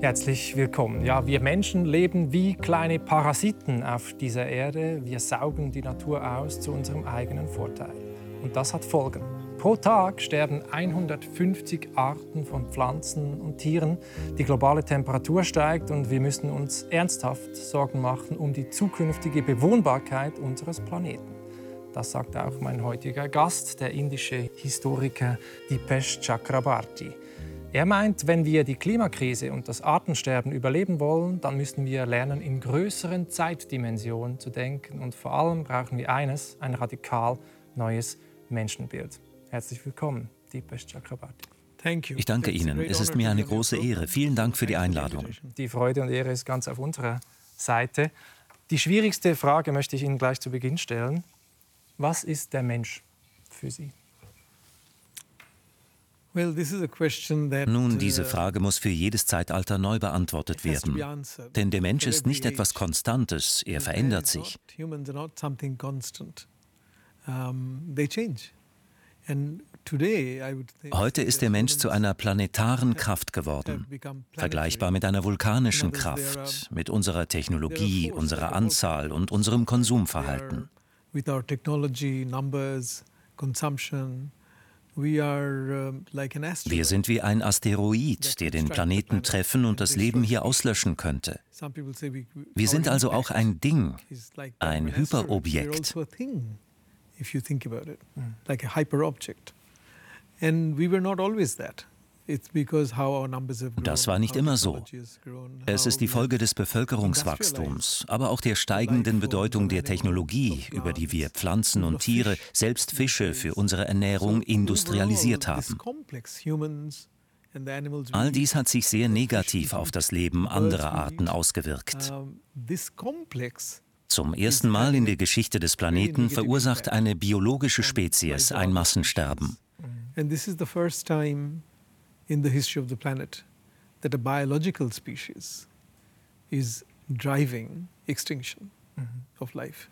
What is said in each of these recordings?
Herzlich willkommen. Ja, wir Menschen leben wie kleine Parasiten auf dieser Erde. Wir saugen die Natur aus zu unserem eigenen Vorteil. Und das hat Folgen. Pro Tag sterben 150 Arten von Pflanzen und Tieren. Die globale Temperatur steigt und wir müssen uns ernsthaft Sorgen machen um die zukünftige Bewohnbarkeit unseres Planeten. Das sagt auch mein heutiger Gast, der indische Historiker Dipesh Chakrabarti. Er meint, wenn wir die Klimakrise und das Artensterben überleben wollen, dann müssen wir lernen, in größeren Zeitdimensionen zu denken. Und vor allem brauchen wir eines, ein radikal neues Menschenbild. Herzlich willkommen, Deepesh Chakrabarti. Ich danke Ihnen. Es ist mir eine große Ehre. Vielen Dank für die Einladung. Die Freude und Ehre ist ganz auf unserer Seite. Die schwierigste Frage möchte ich Ihnen gleich zu Beginn stellen. Was ist der Mensch für Sie? Nun, diese uh, Frage muss für jedes Zeitalter neu beantwortet werden. Denn der Mensch ist nicht etwas Konstantes, er verändert sich. Heute ist der Mensch zu einer planetaren Kraft geworden, vergleichbar mit einer vulkanischen Kraft, mit unserer Technologie, unserer Anzahl und unserem Konsumverhalten. Wir sind wie ein Asteroid, der den Planeten treffen und das Leben hier auslöschen könnte. Wir sind also auch ein Ding, ein Hyperobjekt. And we were not always that. Das war nicht immer so. Es ist die Folge des Bevölkerungswachstums, aber auch der steigenden Bedeutung der Technologie, über die wir Pflanzen und Tiere, selbst Fische für unsere Ernährung industrialisiert haben. All dies hat sich sehr negativ auf das Leben anderer Arten ausgewirkt. Zum ersten Mal in der Geschichte des Planeten verursacht eine biologische Spezies ein Massensterben. And this is the first time in the history of the planet that a biological species is driving extinction mhm. of life.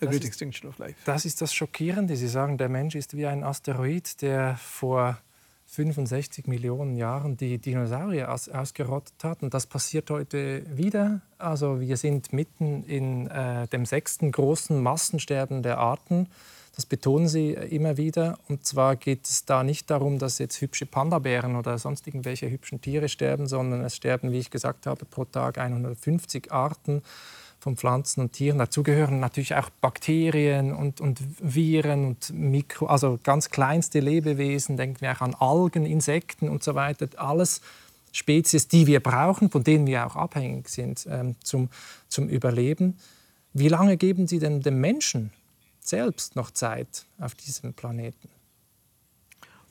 A great extinction of life. Das ist das Schockierende. Sie sagen, der Mensch ist wie ein Asteroid, der vor 65 Millionen Jahren die Dinosaurier aus, ausgerottet hat. Und das passiert heute wieder. Also wir sind mitten in äh, dem sechsten großen Massensterben der Arten. Das betonen sie immer wieder. Und zwar geht es da nicht darum, dass jetzt hübsche Panda-Bären oder sonst irgendwelche hübschen Tiere sterben, sondern es sterben, wie ich gesagt habe, pro Tag 150 Arten von Pflanzen und Tieren. Dazu gehören natürlich auch Bakterien und, und Viren und Mikro, also ganz kleinste Lebewesen. Denken wir auch an Algen, Insekten und so weiter. Alles Spezies, die wir brauchen, von denen wir auch abhängig sind ähm, zum, zum Überleben. Wie lange geben Sie denn dem Menschen selbst noch Zeit auf diesem Planeten?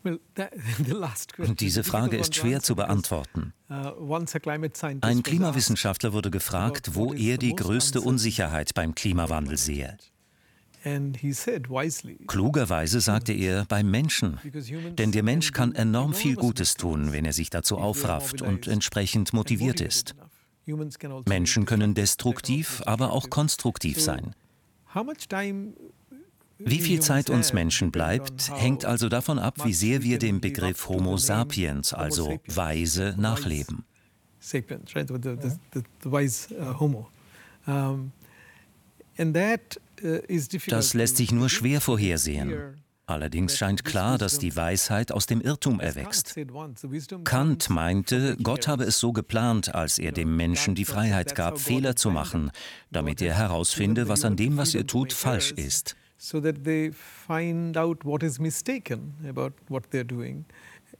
Diese Frage ist schwer zu beantworten. Uh, Ein Klimawissenschaftler wurde gefragt, wo er die größte Unsicherheit beim Klimawandel sehe. Klugerweise sagte er beim Menschen, denn der Mensch kann enorm viel Gutes tun, wenn er sich dazu aufrafft und entsprechend motiviert ist. Menschen können destruktiv, aber auch konstruktiv sein. Wie viel Zeit uns Menschen bleibt, hängt also davon ab, wie sehr wir dem Begriff Homo sapiens, also Weise, nachleben. Das lässt sich nur schwer vorhersehen. Allerdings scheint klar, dass die Weisheit aus dem Irrtum erwächst. Kant meinte, Gott habe es so geplant, als er dem Menschen die Freiheit gab, Fehler zu machen, damit er herausfinde, was an dem, was er tut, falsch ist so that they find out what is mistaken about what they're doing.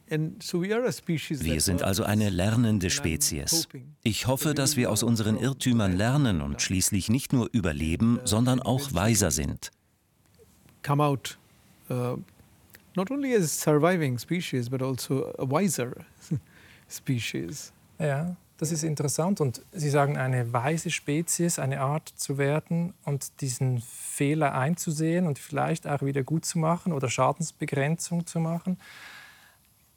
Wir sind also eine lernende Spezies. Ich hoffe, dass wir aus unseren Irrtümern lernen und schließlich nicht nur überleben, sondern auch weiser sind. Come out uh, not only as surviving species, but also a wiser species. Ja. Das ist interessant. Und Sie sagen, eine weise Spezies, eine Art zu werden und diesen Fehler einzusehen und vielleicht auch wieder gut zu machen oder Schadensbegrenzung zu machen.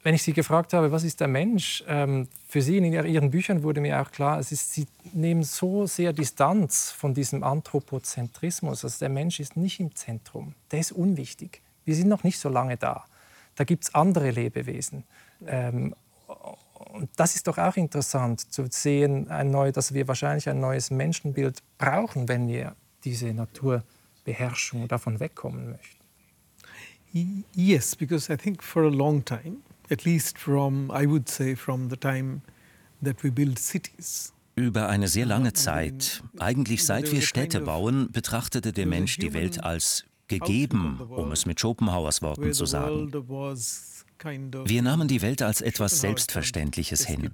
Wenn ich Sie gefragt habe, was ist der Mensch, ähm, für Sie in Ihren Büchern wurde mir auch klar, es ist, Sie nehmen so sehr Distanz von diesem Anthropozentrismus. Also der Mensch ist nicht im Zentrum, der ist unwichtig. Wir sind noch nicht so lange da. Da gibt es andere Lebewesen. Ähm, Und das ist doch auch interessant zu sehen, ein neu, dass wir wahrscheinlich ein neues Menschenbild brauchen, wenn wir diese Naturbeherrschung davon wegkommen möchten. Yes, because I think for a long time, at least from, I would say, from the time that we build cities, über eine sehr lange Zeit, eigentlich seit wir Städte bauen, betrachtete der Mensch die Welt als gegeben, um es mit Schopenhauers Worten zu sagen. Wir nahmen die Welt als etwas Selbstverständliches hin.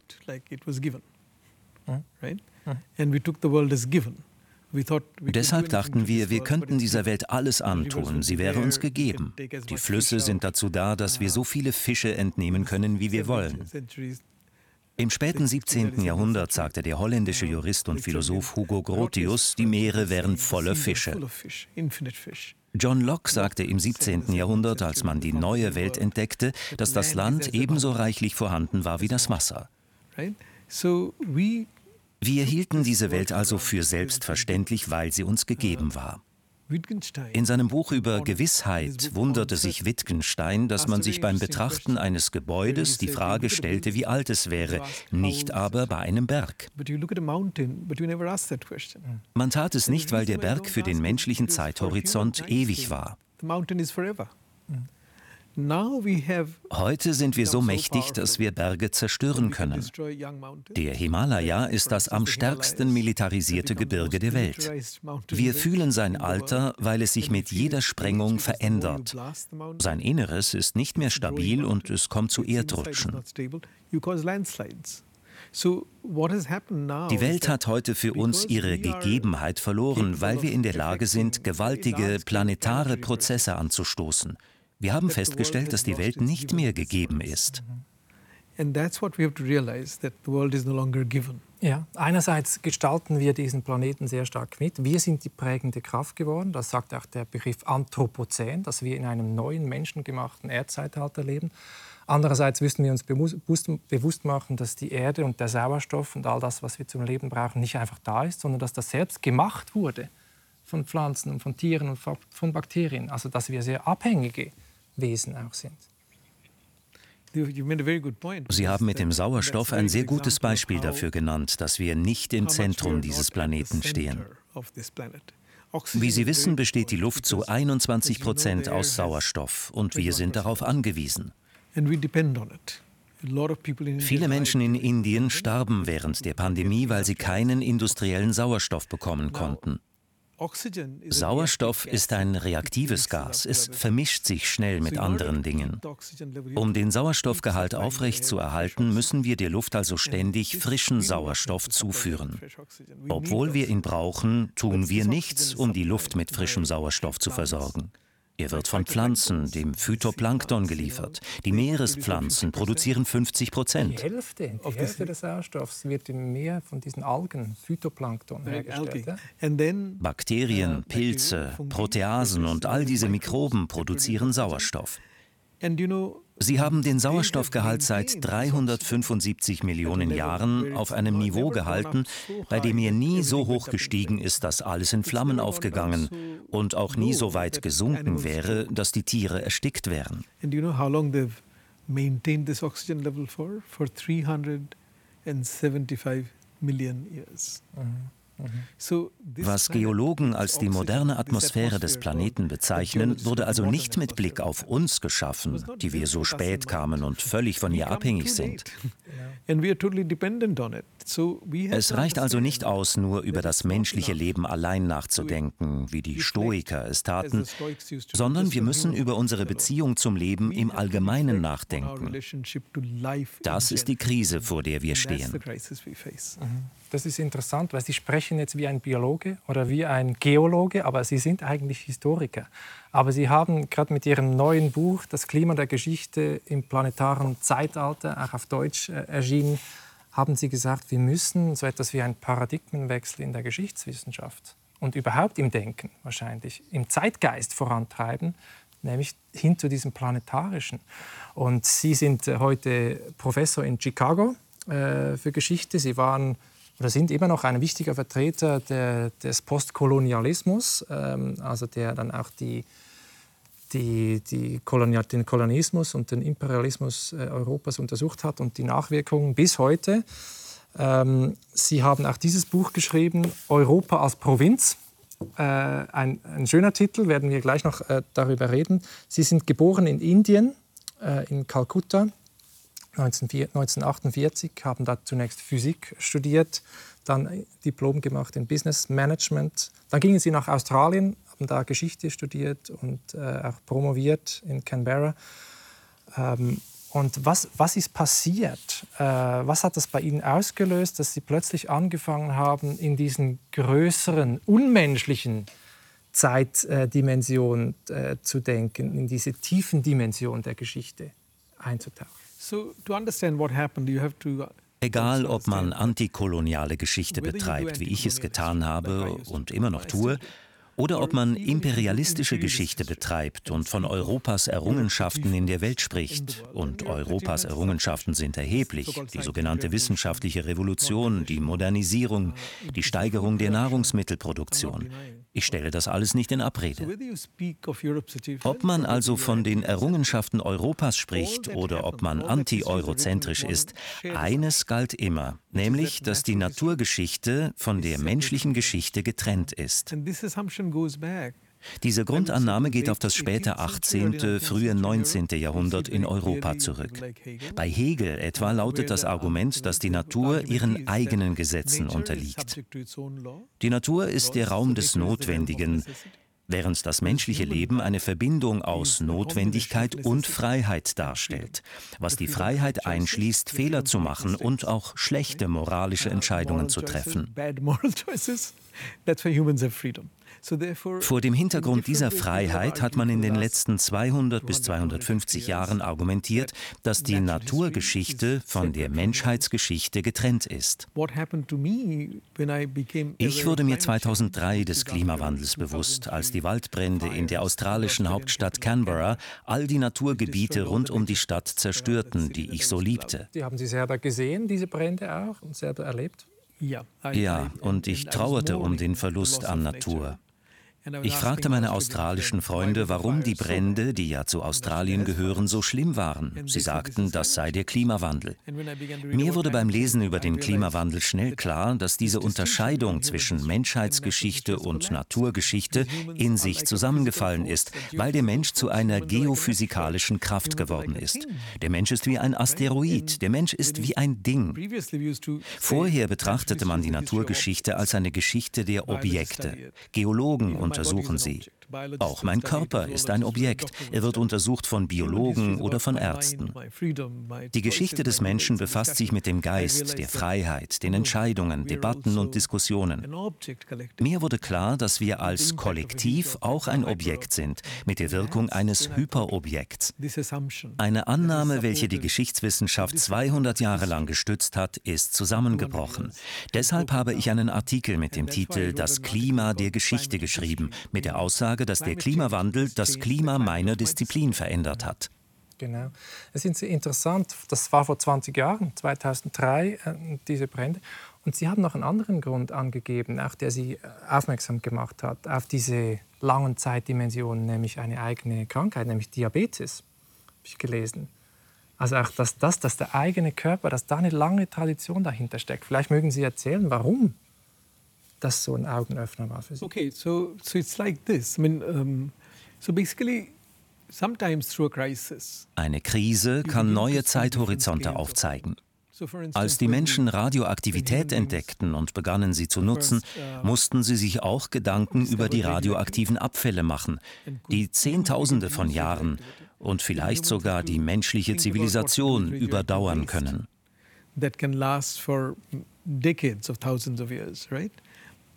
Deshalb dachten wir, wir könnten dieser Welt alles antun, sie wäre uns gegeben. Die Flüsse sind dazu da, dass wir so viele Fische entnehmen können, wie wir wollen. Im späten 17. Jahrhundert sagte der holländische Jurist und Philosoph Hugo Grotius, die Meere wären voller Fische. John Locke sagte im 17. Jahrhundert, als man die neue Welt entdeckte, dass das Land ebenso reichlich vorhanden war wie das Wasser. Wir hielten diese Welt also für selbstverständlich, weil sie uns gegeben war. In seinem Buch über Gewissheit wunderte sich Wittgenstein, dass man sich beim Betrachten eines Gebäudes die Frage stellte, wie alt es wäre, nicht aber bei einem Berg. Man tat es nicht, weil der Berg für den menschlichen Zeithorizont ewig war. Heute sind wir so mächtig, dass wir Berge zerstören können. Der Himalaya ist das am stärksten militarisierte Gebirge der Welt. Wir fühlen sein Alter, weil es sich mit jeder Sprengung verändert. Sein Inneres ist nicht mehr stabil und es kommt zu Erdrutschen. Die Welt hat heute für uns ihre Gegebenheit verloren, weil wir in der Lage sind, gewaltige planetare Prozesse anzustoßen. Wir haben festgestellt, dass die Welt nicht mehr gegeben ist. Ja, einerseits gestalten wir diesen Planeten sehr stark mit. Wir sind die prägende Kraft geworden. Das sagt auch der Begriff Anthropozän, dass wir in einem neuen menschengemachten Erdzeitalter leben. Andererseits müssen wir uns bewusst machen, dass die Erde und der Sauerstoff und all das, was wir zum Leben brauchen, nicht einfach da ist, sondern dass das selbst gemacht wurde von Pflanzen und von Tieren und von Bakterien. Also dass wir sehr abhängige Wesen auch sind. Sie haben mit dem Sauerstoff ein sehr gutes Beispiel dafür genannt, dass wir nicht im Zentrum dieses Planeten stehen. Wie Sie wissen, besteht die Luft zu 21 Prozent aus Sauerstoff und wir sind darauf angewiesen. Viele Menschen in Indien starben während der Pandemie, weil sie keinen industriellen Sauerstoff bekommen konnten. Sauerstoff ist ein reaktives Gas. Es vermischt sich schnell mit anderen Dingen. Um den Sauerstoffgehalt aufrechtzuerhalten, müssen wir der Luft also ständig frischen Sauerstoff zuführen. Obwohl wir ihn brauchen, tun wir nichts, um die Luft mit frischem Sauerstoff zu versorgen. Er wird von Pflanzen, dem Phytoplankton, geliefert. Die Meerespflanzen produzieren 50 Prozent. Die Hälfte, die Hälfte des Sauerstoffs wird im Meer von diesen Algen, Phytoplankton, hergestellt. Bakterien, uh, Pilze, Proteasen und all diese Mikroben produzieren Sauerstoff. Sie haben den Sauerstoffgehalt seit 375 Millionen Jahren auf einem Niveau gehalten, bei dem er nie so hoch gestiegen ist, dass alles in Flammen aufgegangen und auch nie so weit gesunken wäre, dass die Tiere erstickt wären. maintained this oxygen level for for 375 million years. Mhm. Was Geologen als die moderne Atmosphäre des Planeten bezeichnen, wurde also nicht mit Blick auf uns geschaffen, die wir so spät kamen und völlig von ihr abhängig sind. Es reicht also nicht aus, nur über das menschliche Leben allein nachzudenken, wie die Stoiker es taten, sondern wir müssen über unsere Beziehung zum Leben im Allgemeinen nachdenken. Das ist die Krise, vor der wir stehen. Mhm. Das ist interessant, weil Sie sprechen jetzt wie ein Biologe oder wie ein Geologe, aber Sie sind eigentlich Historiker. Aber Sie haben gerade mit Ihrem neuen Buch Das Klima der Geschichte im planetaren Zeitalter, auch auf Deutsch äh, erschienen, haben Sie gesagt, wir müssen so etwas wie einen Paradigmenwechsel in der Geschichtswissenschaft und überhaupt im Denken wahrscheinlich, im Zeitgeist vorantreiben, nämlich hin zu diesem Planetarischen. Und Sie sind äh, heute Professor in Chicago äh, für Geschichte. Sie waren oder sind immer noch ein wichtiger Vertreter der, des Postkolonialismus, ähm, also der dann auch die, die, die Kolonial, den Kolonialismus und den Imperialismus äh, Europas untersucht hat und die Nachwirkungen bis heute. Ähm, Sie haben auch dieses Buch geschrieben, Europa als Provinz. Äh, ein, ein, schöner Titel, werden wir gleich noch äh, darüber reden. Sie sind geboren in Indien, äh, in Kalkutta, 1948, haben da zunächst Physik studiert, dann Diplom gemacht in Business Management. Dann gingen Sie nach Australien, haben da Geschichte studiert und äh, auch promoviert in Canberra. Ähm, und was, was ist passiert? Äh, was hat das bei Ihnen ausgelöst, dass Sie plötzlich angefangen haben, in diesen größeren, unmenschlichen Zeitdimension äh, zu denken, in diese tiefen Dimension der Geschichte einzutauchen? So, to understand what happened, you have to Egal, ob man antikoloniale Geschichte betreibt, wie ich es getan habe und immer noch tue, oder ob man imperialistische Geschichte betreibt und von Europas Errungenschaften in der Welt spricht. Und Europas Errungenschaften sind erheblich. Die sogenannte wissenschaftliche Revolution, die Modernisierung, die Steigerung der Nahrungsmittelproduktion. Ich stelle das alles nicht in Abrede. Ob man also von den Errungenschaften Europas spricht oder ob man anti-eurozentrisch ist, eines galt immer, nämlich, dass die Naturgeschichte von der menschlichen Geschichte getrennt ist. Diese Grundannahme geht auf das späte 18., frühe 19. Jahrhundert in Europa zurück. Bei Hegel etwa lautet das Argument, dass die Natur ihren eigenen Gesetzen unterliegt. Die Natur ist der Raum des Notwendigen, während das menschliche Leben eine Verbindung aus Notwendigkeit und Freiheit darstellt, was die Freiheit einschließt, Fehler zu machen und auch schlechte moralische Entscheidungen zu treffen. Vor dem Hintergrund dieser Freiheit hat man in den letzten 200 bis 250 Jahren argumentiert, dass die Naturgeschichte von der Menschheitsgeschichte getrennt ist. Ich wurde mir 2003 des Klimawandels bewusst, als die Waldbrände in der australischen Hauptstadt Canberra all die Naturgebiete rund um die Stadt zerstörten, die ich so liebte. Die haben Sie selber gesehen, diese Brände auch, und selber erlebt? Ja, und ich trauerte um den Verlust an Natur. Ich fragte meine australischen Freunde, warum die Brände, die ja zu Australien gehören, so schlimm waren. Sie sagten, das sei der Klimawandel. Mir wurde beim Lesen über den Klimawandel schnell klar, dass diese Unterscheidung zwischen Menschheitsgeschichte und Naturgeschichte in sich zusammengefallen ist, weil der Mensch zu einer geophysikalischen Kraft geworden ist. Der Mensch ist wie ein Asteroid, der Mensch ist wie ein Ding. Vorher betrachtete man die Naturgeschichte als eine Geschichte der Objekte. Geologen und untersuchen sie. Auch mein Körper ist ein Objekt. Er wird untersucht von Biologen oder von Ärzten. Die Geschichte des Menschen befasst sich mit dem Geist, der Freiheit, den Entscheidungen, Debatten und Diskussionen. Mir wurde klar, dass wir als Kollektiv auch ein Objekt sind, mit der Wirkung eines Hyperobjekts. Eine Annahme, welche die Geschichtswissenschaft 200 Jahre lang gestützt hat, ist zusammengebrochen. Deshalb habe ich einen Artikel mit dem Titel Das Klima der Geschichte geschrieben, mit der Aussage, Aussage, dass der Klimawandel das Klima meiner Disziplin verändert hat. Genau. Es ist interessant, das war vor 20 Jahren, 2003, äh, diese Brände. Und Sie haben noch einen anderen Grund angegeben, auch der Sie äh, aufmerksam gemacht hat, auf diese langen Zeitdimensionen, nämlich eine eigene Krankheit, nämlich Diabetes, habe ich gelesen. Also auch, dass, das, dass der eigene Körper, dass da eine lange Tradition dahinter steckt. Vielleicht mögen Sie erzählen, warum das so ein Augenöffner war für Sie. Okay, so, so it's like this. I mean, um, so basically eine Krise kann neue Zeithorizonte aufzeigen. Als die Menschen Radioaktivität entdeckten und begannen sie zu nutzen, uh, mussten sie sich auch Gedanken über die radioaktiven Abfälle machen, die Zehntausende von Jahren und vielleicht sogar die menschliche Zivilisation überdauern können. That can last for decades of thousands of years, right?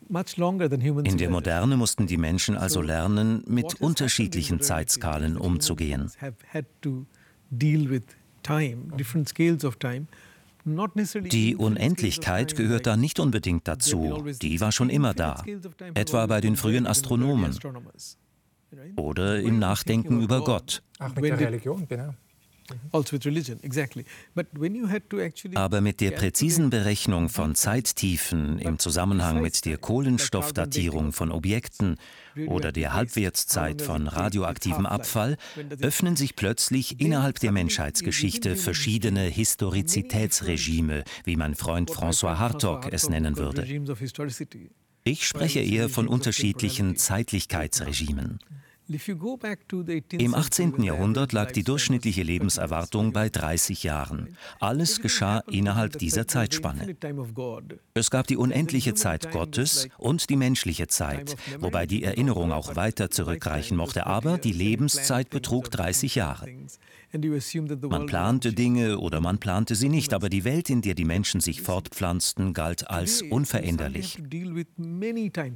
In der Moderne mussten die Menschen also lernen, mit unterschiedlichen Zeitskalen umzugehen. Die Unendlichkeit gehört da nicht unbedingt dazu, die war schon immer da, etwa bei den frühen Astronomen oder im Nachdenken über Gott. Auch mit der Religion, genau. Also Aber mit der präzisen Berechnung von Zeittiefen im Zusammenhang mit der Kohlenstoffdatierung von Objekten oder der Halbwertszeit von radioaktivem Abfall öffnen sich plötzlich innerhalb der Menschheitsgeschichte verschiedene Historizitätsregime, wie mein Freund François Hartog es nennen würde. Ich spreche eher von unterschiedlichen Zeitlichkeitsregimen. Im 18. Jahrhundert lag die durchschnittliche Lebenserwartung bei 30 Jahren. Alles geschah innerhalb dieser Zeitspanne. Es gab die unendliche Zeit Gottes und die menschliche Zeit, wobei die Erinnerung auch weiter zurückreichen mochte, aber die Lebenszeit betrug 30 Jahre. Man plante Dinge oder man plante sie nicht, aber die Welt, in der die Menschen sich fortpflanzten, galt als unveränderlich.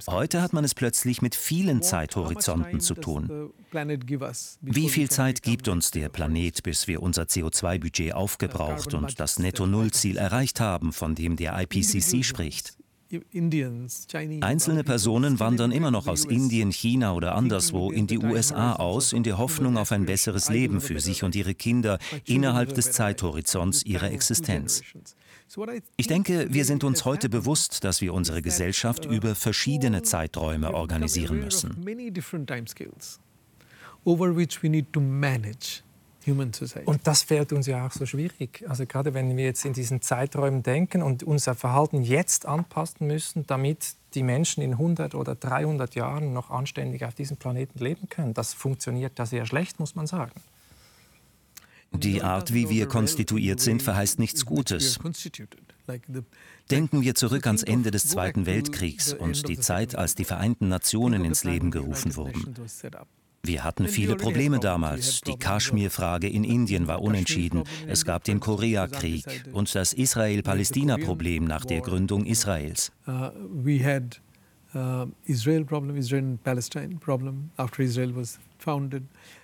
Heute hat man es plötzlich mit vielen Zeithorizonten zu tun. Wie viel Zeit gibt uns der Planet, bis wir unser CO2-Budget aufgebraucht und das Netto-Null-Ziel erreicht haben, von dem der IPCC spricht? Einzelne Personen wandern immer noch aus Indien, China oder anderswo in die USA aus, in der Hoffnung auf ein besseres Leben für sich und ihre Kinder innerhalb des Zeithorizonts ihrer Existenz. Ich denke, wir sind uns heute bewusst, dass wir unsere Gesellschaft über verschiedene Zeiträume organisieren müssen. Over which we need to manage. Und das fällt uns ja auch so schwierig. Also gerade wenn wir jetzt in diesen Zeiträumen denken und unser Verhalten jetzt anpassen müssen, damit die Menschen in 100 oder 300 Jahren noch anständig auf diesem Planeten leben können. Das funktioniert da sehr schlecht, muss man sagen. Die Art, wie wir konstituiert sind, verheißt nichts Gutes. Denken wir zurück ans Ende des Zweiten Weltkriegs und die Zeit, als die Vereinten Nationen ins Leben gerufen wurden. Wir hatten viele Probleme damals. Die Kaschmir-Frage in Indien war unentschieden. Es gab den Koreakrieg und das Israel-Palästina-Problem nach der Gründung Israels. Uh, uh,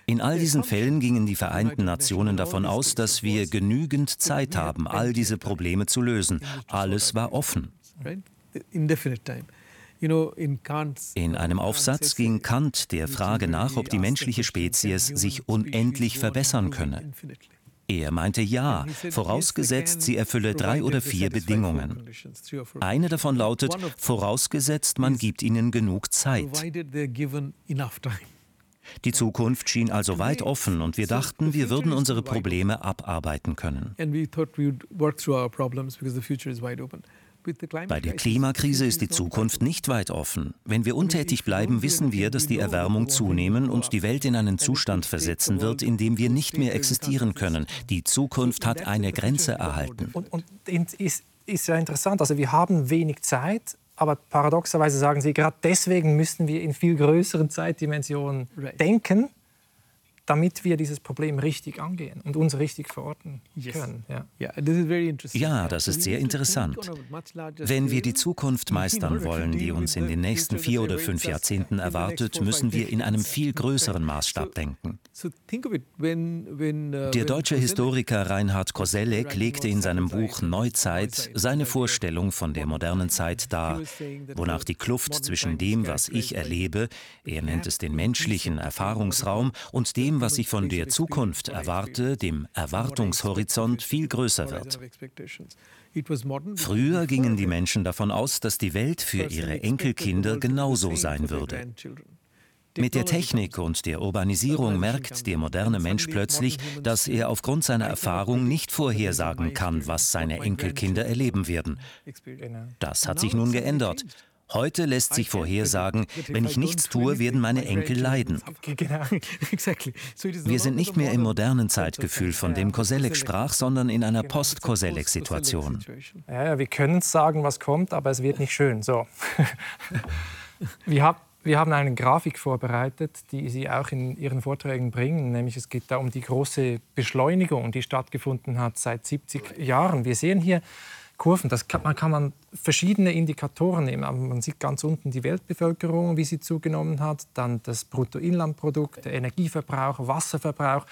in all diesen Fällen gingen die Vereinten Nationen davon aus, dass wir genügend Zeit haben, all diese Probleme zu lösen. Alles war offen. In einem Aufsatz ging Kant der Frage nach, ob die menschliche Spezies sich unendlich verbessern könne. Er meinte ja, vorausgesetzt, sie erfülle drei oder vier Bedingungen. Eine davon lautet, vorausgesetzt, man gibt ihnen genug Zeit. Die Zukunft schien also weit offen und wir dachten, wir würden unsere Probleme abarbeiten können. Bei der Klimakrise ist die Zukunft nicht weit offen. Wenn wir untätig bleiben, wissen wir, dass die Erwärmung zunehmen und die Welt in einen Zustand versetzen wird, in dem wir nicht mehr existieren können. Die Zukunft hat eine Grenze erhalten. Und, und ist, ist ja interessant, also wir haben wenig Zeit, aber paradoxerweise sagen Sie, gerade deswegen müssen wir in viel größeren Zeitdimensionen denken damit wir dieses Problem richtig angehen und uns richtig verorten können. Ja, das ist sehr interessant. Wenn wir die Zukunft meistern wollen, die uns in den nächsten vier oder fünf Jahrzehnten erwartet, müssen wir in einem viel größeren Maßstab denken. Der deutsche Historiker Reinhard Koselleck legte in seinem Buch Neuzeit seine Vorstellung von der modernen Zeit dar, wonach die Kluft zwischen dem, was ich erlebe, er nennt es den menschlichen Erfahrungsraum, und dem, was ich von der Zukunft erwarte, dem Erwartungshorizont, viel größer wird. Früher gingen die Menschen davon aus, dass die Welt für ihre Enkelkinder genauso sein würde. Mit der Technik und der Urbanisierung merkt der moderne Mensch plötzlich, dass er aufgrund seiner Erfahrung nicht vorhersagen kann, was seine Enkelkinder erleben werden. Das hat sich nun geändert. Heute lässt sich vorhersagen, wenn ich nichts tue, werden meine Enkel leiden. Wir sind nicht mehr im modernen Zeitgefühl, von dem Koselleck sprach, sondern in einer Post-Koselleck-Situation. Ja, wir können sagen, was kommt, aber es wird nicht schön. So. wir, hab, wir haben eine Grafik vorbereitet, die Sie auch in Ihren Vorträgen bringen, nämlich es geht da um die große Beschleunigung, die stattgefunden hat seit 70 Jahren. Wir sehen hier Kurven. Das kann, man kann man verschiedene Indikatoren nehmen. Aber man sieht ganz unten die Weltbevölkerung, wie sie zugenommen hat, dann das Bruttoinlandprodukt, der Energieverbrauch, Wasserverbrauch.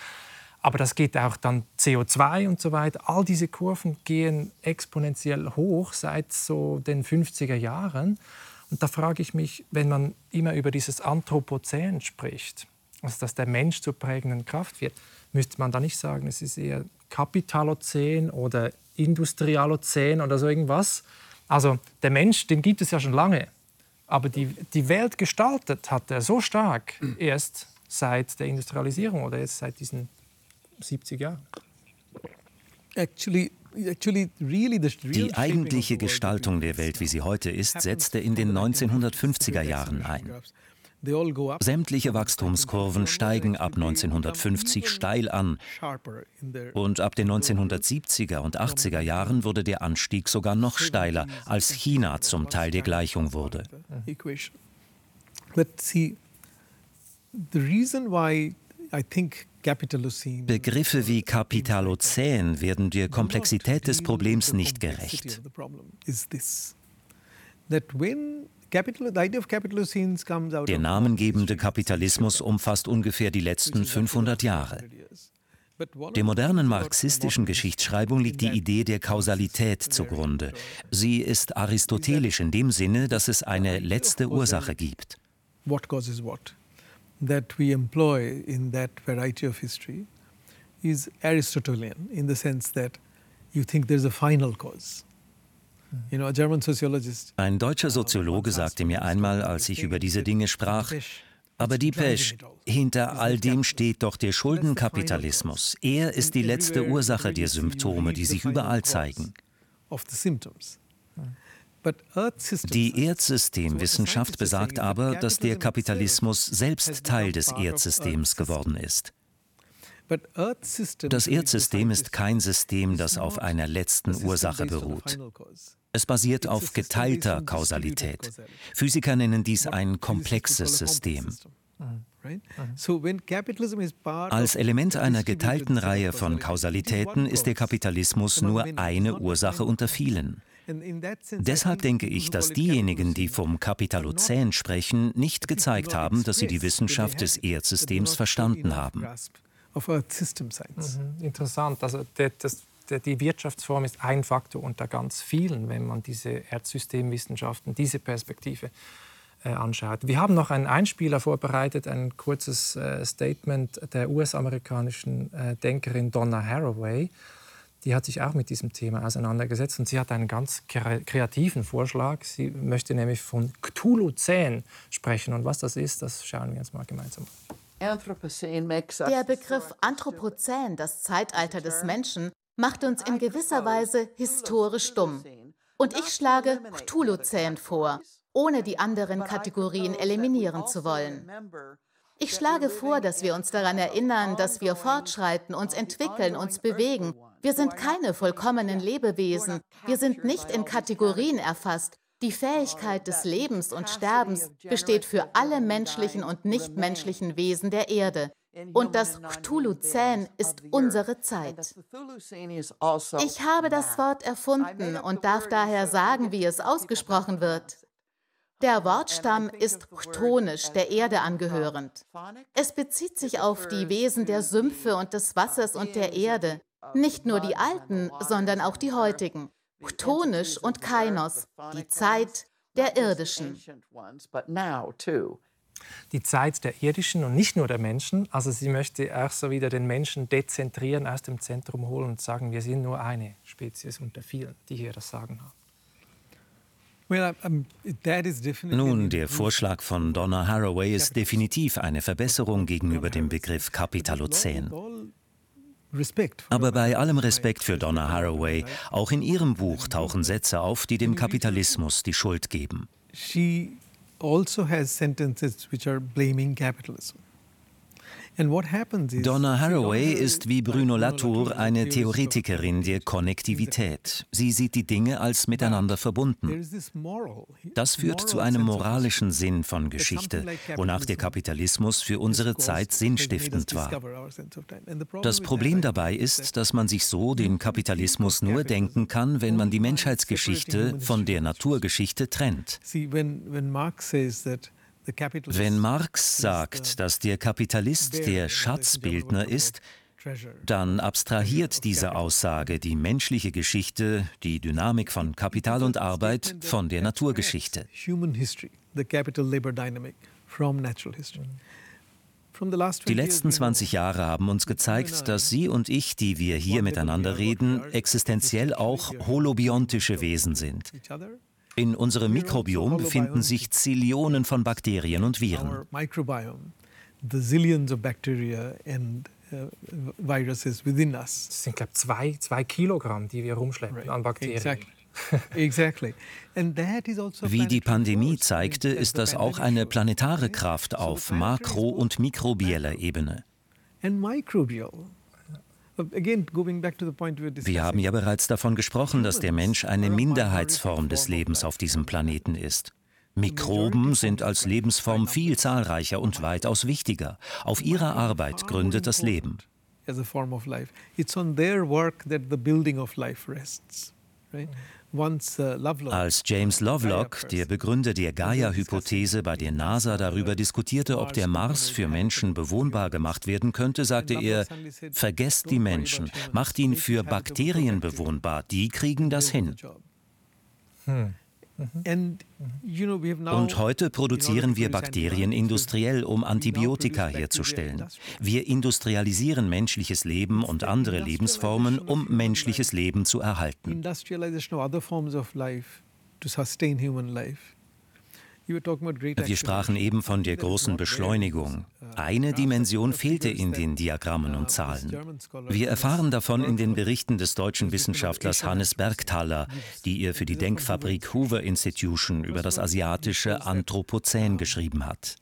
Aber das geht auch dann CO2 und so weiter. All diese Kurven gehen exponentiell hoch seit so den 50er Jahren. Und da frage ich mich, wenn man immer über dieses Anthropozän spricht, also dass der Mensch zur prägenden Kraft wird, müsste man da nicht sagen, es ist eher Kapitalozän oder Industrialozän oder so irgendwas. Also der Mensch, den gibt es ja schon lange, aber die, die Welt gestaltet hat er so stark erst seit der Industrialisierung oder jetzt seit diesen 70 Jahren. Actually, die eigentliche Gestaltung der Welt, wie sie heute ist, setzte in den 1950er Jahren ein. Sämtliche Wachstumskurven steigen ab 1950 steil an und ab den 1970er und 80er Jahren wurde der Anstieg sogar noch steiler, als China zum Teil der Gleichung wurde. Begriffe wie Kapitalozän werden der Komplexität des Problems nicht gerecht. Der namengebende Kapitalismus umfasst ungefähr die letzten 500 Jahre. Der modernen marxistischen Geschichtsschreibung liegt die Idee der Kausalität zugrunde. Sie ist aristotelisch in dem Sinne, dass es eine letzte Ursache gibt. What causes what? That we employ in that variety of history is Aristotelian in the sense that you think there's a final cause. Ein deutscher Soziologe sagte mir einmal, als ich über diese Dinge sprach, aber Dipesh, hinter all dem steht doch der Schuldenkapitalismus. Er ist die letzte Ursache der Symptome, die sich überall zeigen. Die Erdsystemwissenschaft besagt aber, dass der Kapitalismus selbst Teil des Erdsystems geworden ist. Das Erdsystem ist kein System, das auf einer letzten Ursache beruht. Es basiert auf geteilter Kausalität. Physiker nennen dies ein komplexes System. Als Element einer geteilten Reihe von Kausalitäten ist der Kapitalismus nur eine Ursache unter vielen. Deshalb denke ich, dass diejenigen, die vom Kapitalozän sprechen, nicht gezeigt haben, dass sie die Wissenschaft des Erdsystems verstanden haben. Mhm, interessant. Also das die Wirtschaftsform ist ein Faktor unter ganz vielen, wenn man diese Erdsystemwissenschaften, diese Perspektive äh, anschaut. Wir haben noch einen Einspieler vorbereitet, ein kurzes äh, Statement der US-amerikanischen äh, Denkerin Donna Haraway. Die hat sich auch mit diesem Thema auseinandergesetzt und sie hat einen ganz kreativen Vorschlag. Sie möchte nämlich von Cthulhu-Zähn sprechen und was das ist, das schauen wir uns mal gemeinsam an. Der Begriff Anthropozän, das Zeitalter des Menschen, macht uns in gewisser Weise historisch dumm. Und ich schlage Cthulhu-Zähn vor, ohne die anderen Kategorien eliminieren zu wollen. Ich schlage vor, dass wir uns daran erinnern, dass wir fortschreiten, uns entwickeln, uns bewegen. Wir sind keine vollkommenen Lebewesen. Wir sind nicht in Kategorien erfasst. Die Fähigkeit des Lebens und Sterbens besteht für alle menschlichen und nichtmenschlichen Wesen der Erde. Und das Cthulhu-Zän ist unsere Zeit. Also ich habe das Wort erfunden und darf daher sagen, wie es ausgesprochen wird. Der Wortstamm ist chtonisch, der Erde angehörend. Es bezieht sich auf die Wesen der Sümpfe und des Wassers und der Erde. Nicht nur die alten, sondern auch die heutigen. Chtonisch und Kainos, die Zeit der irdischen die Zeit der irdischen und nicht nur der Menschen. Also sie möchte auch so wieder den Menschen dezentrieren, aus dem Zentrum holen und sagen, wir sind nur eine Spezies unter vielen, die hier das Sagen haben. Nun, der Vorschlag von Donna Haraway ist definitiv eine Verbesserung gegenüber dem Begriff Kapitalozän. Aber bei allem Respekt für Donna Haraway, auch in ihrem Buch tauchen Sätze auf, die dem Kapitalismus die Schuld geben also has sentences which are blaming capitalism. Donna Haraway ist wie Bruno Latour eine Theoretikerin der Konnektivität. Sie sieht die Dinge als miteinander verbunden. Das führt zu einem moralischen Sinn von Geschichte, wonach der Kapitalismus für unsere Zeit sinnstiftend war. Das Problem dabei ist, dass man sich so den Kapitalismus nur denken kann, wenn man die Menschheitsgeschichte von der Naturgeschichte trennt. Wenn Marx wenn Marx sagt, dass der Kapitalist der Schatzbildner ist, dann abstrahiert diese Aussage die menschliche Geschichte, die Dynamik von Kapital und Arbeit von der Naturgeschichte. Die letzten 20 Jahre haben uns gezeigt, dass Sie und ich, die wir hier miteinander reden, existenziell auch holobiontische Wesen sind. In unserem Mikrobiom befinden sich Zillionen von Bakterien und Viren. Das sind, glaube ich, zwei, zwei Kilogramm, die wir rumschleppen an Bakterien. Also Wie die Pandemie zeigte, ist das auch eine planetare Kraft auf makro- und mikrobieller Ebene. Wir haben ja bereits davon gesprochen, dass der Mensch eine Minderheitsform des Lebens auf diesem Planeten ist. Mikroben sind als Lebensform viel zahlreicher und weitaus wichtiger. Auf ihrer Arbeit gründet das Leben. It's on their work that the building of life rests. Right? Uh, Als James Lovelock, der Begründer der Gaia-Hypothese, bei der NASA darüber diskutierte, ob der Mars für Menschen bewohnbar gemacht werden könnte, sagte er, vergesst die Menschen, macht ihn für Bakterien bewohnbar, die kriegen das hin. Hm. Und heute produzieren wir Bakterien industriell, um Antibiotika herzustellen. Wir industrialisieren menschliches Leben und andere Lebensformen, um menschliches Leben zu erhalten. Wir sprachen eben von der großen Beschleunigung. Eine Dimension fehlte in den Diagrammen und Zahlen. Wir erfahren davon in den Berichten des deutschen Wissenschaftlers Hannes Bergthaler, die er für die Denkfabrik Hoover Institution über das asiatische Anthropozän geschrieben hat.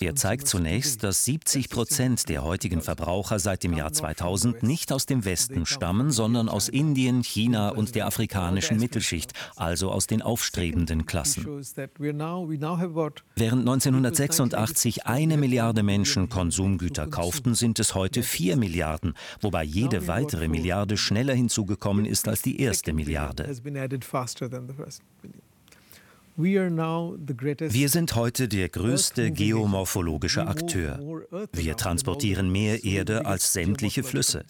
Er zeigt zunächst, dass 70 Prozent der heutigen Verbraucher seit dem Jahr 2000 nicht aus dem Westen stammen, sondern aus Indien, China und der afrikanischen Mittelschicht, also aus den aufstrebenden Klassen. Während 1986 eine Milliarde Menschen Konsumgüter kauften, sind es heute vier Milliarden, wobei jede weitere Milliarde schneller hinzugekommen ist als die erste Milliarde. Wir sind heute der größte geomorphologische Akteur. Wir transportieren mehr Erde als sämtliche Flüsse.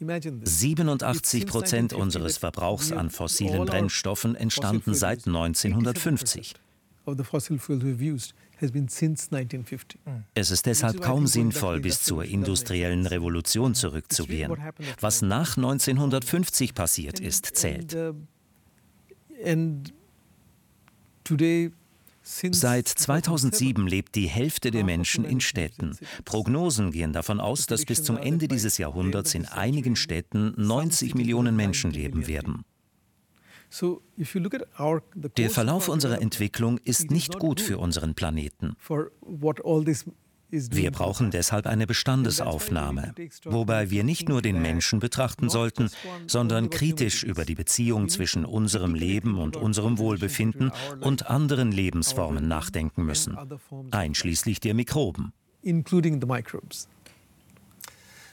87 Prozent unseres Verbrauchs an fossilen Brennstoffen entstanden seit 1950. Es ist deshalb kaum sinnvoll, bis zur industriellen Revolution zurückzugehen. Was nach 1950 passiert ist, zählt. Seit 2007 lebt die Hälfte der Menschen in Städten. Prognosen gehen davon aus, dass bis zum Ende dieses Jahrhunderts in einigen Städten 90 Millionen Menschen leben werden. Der Verlauf unserer Entwicklung ist nicht gut für unseren Planeten. Wir brauchen deshalb eine Bestandesaufnahme, wobei wir nicht nur den Menschen betrachten sollten, sondern kritisch über die Beziehung zwischen unserem Leben und unserem Wohlbefinden und anderen Lebensformen nachdenken müssen, einschließlich der Mikroben.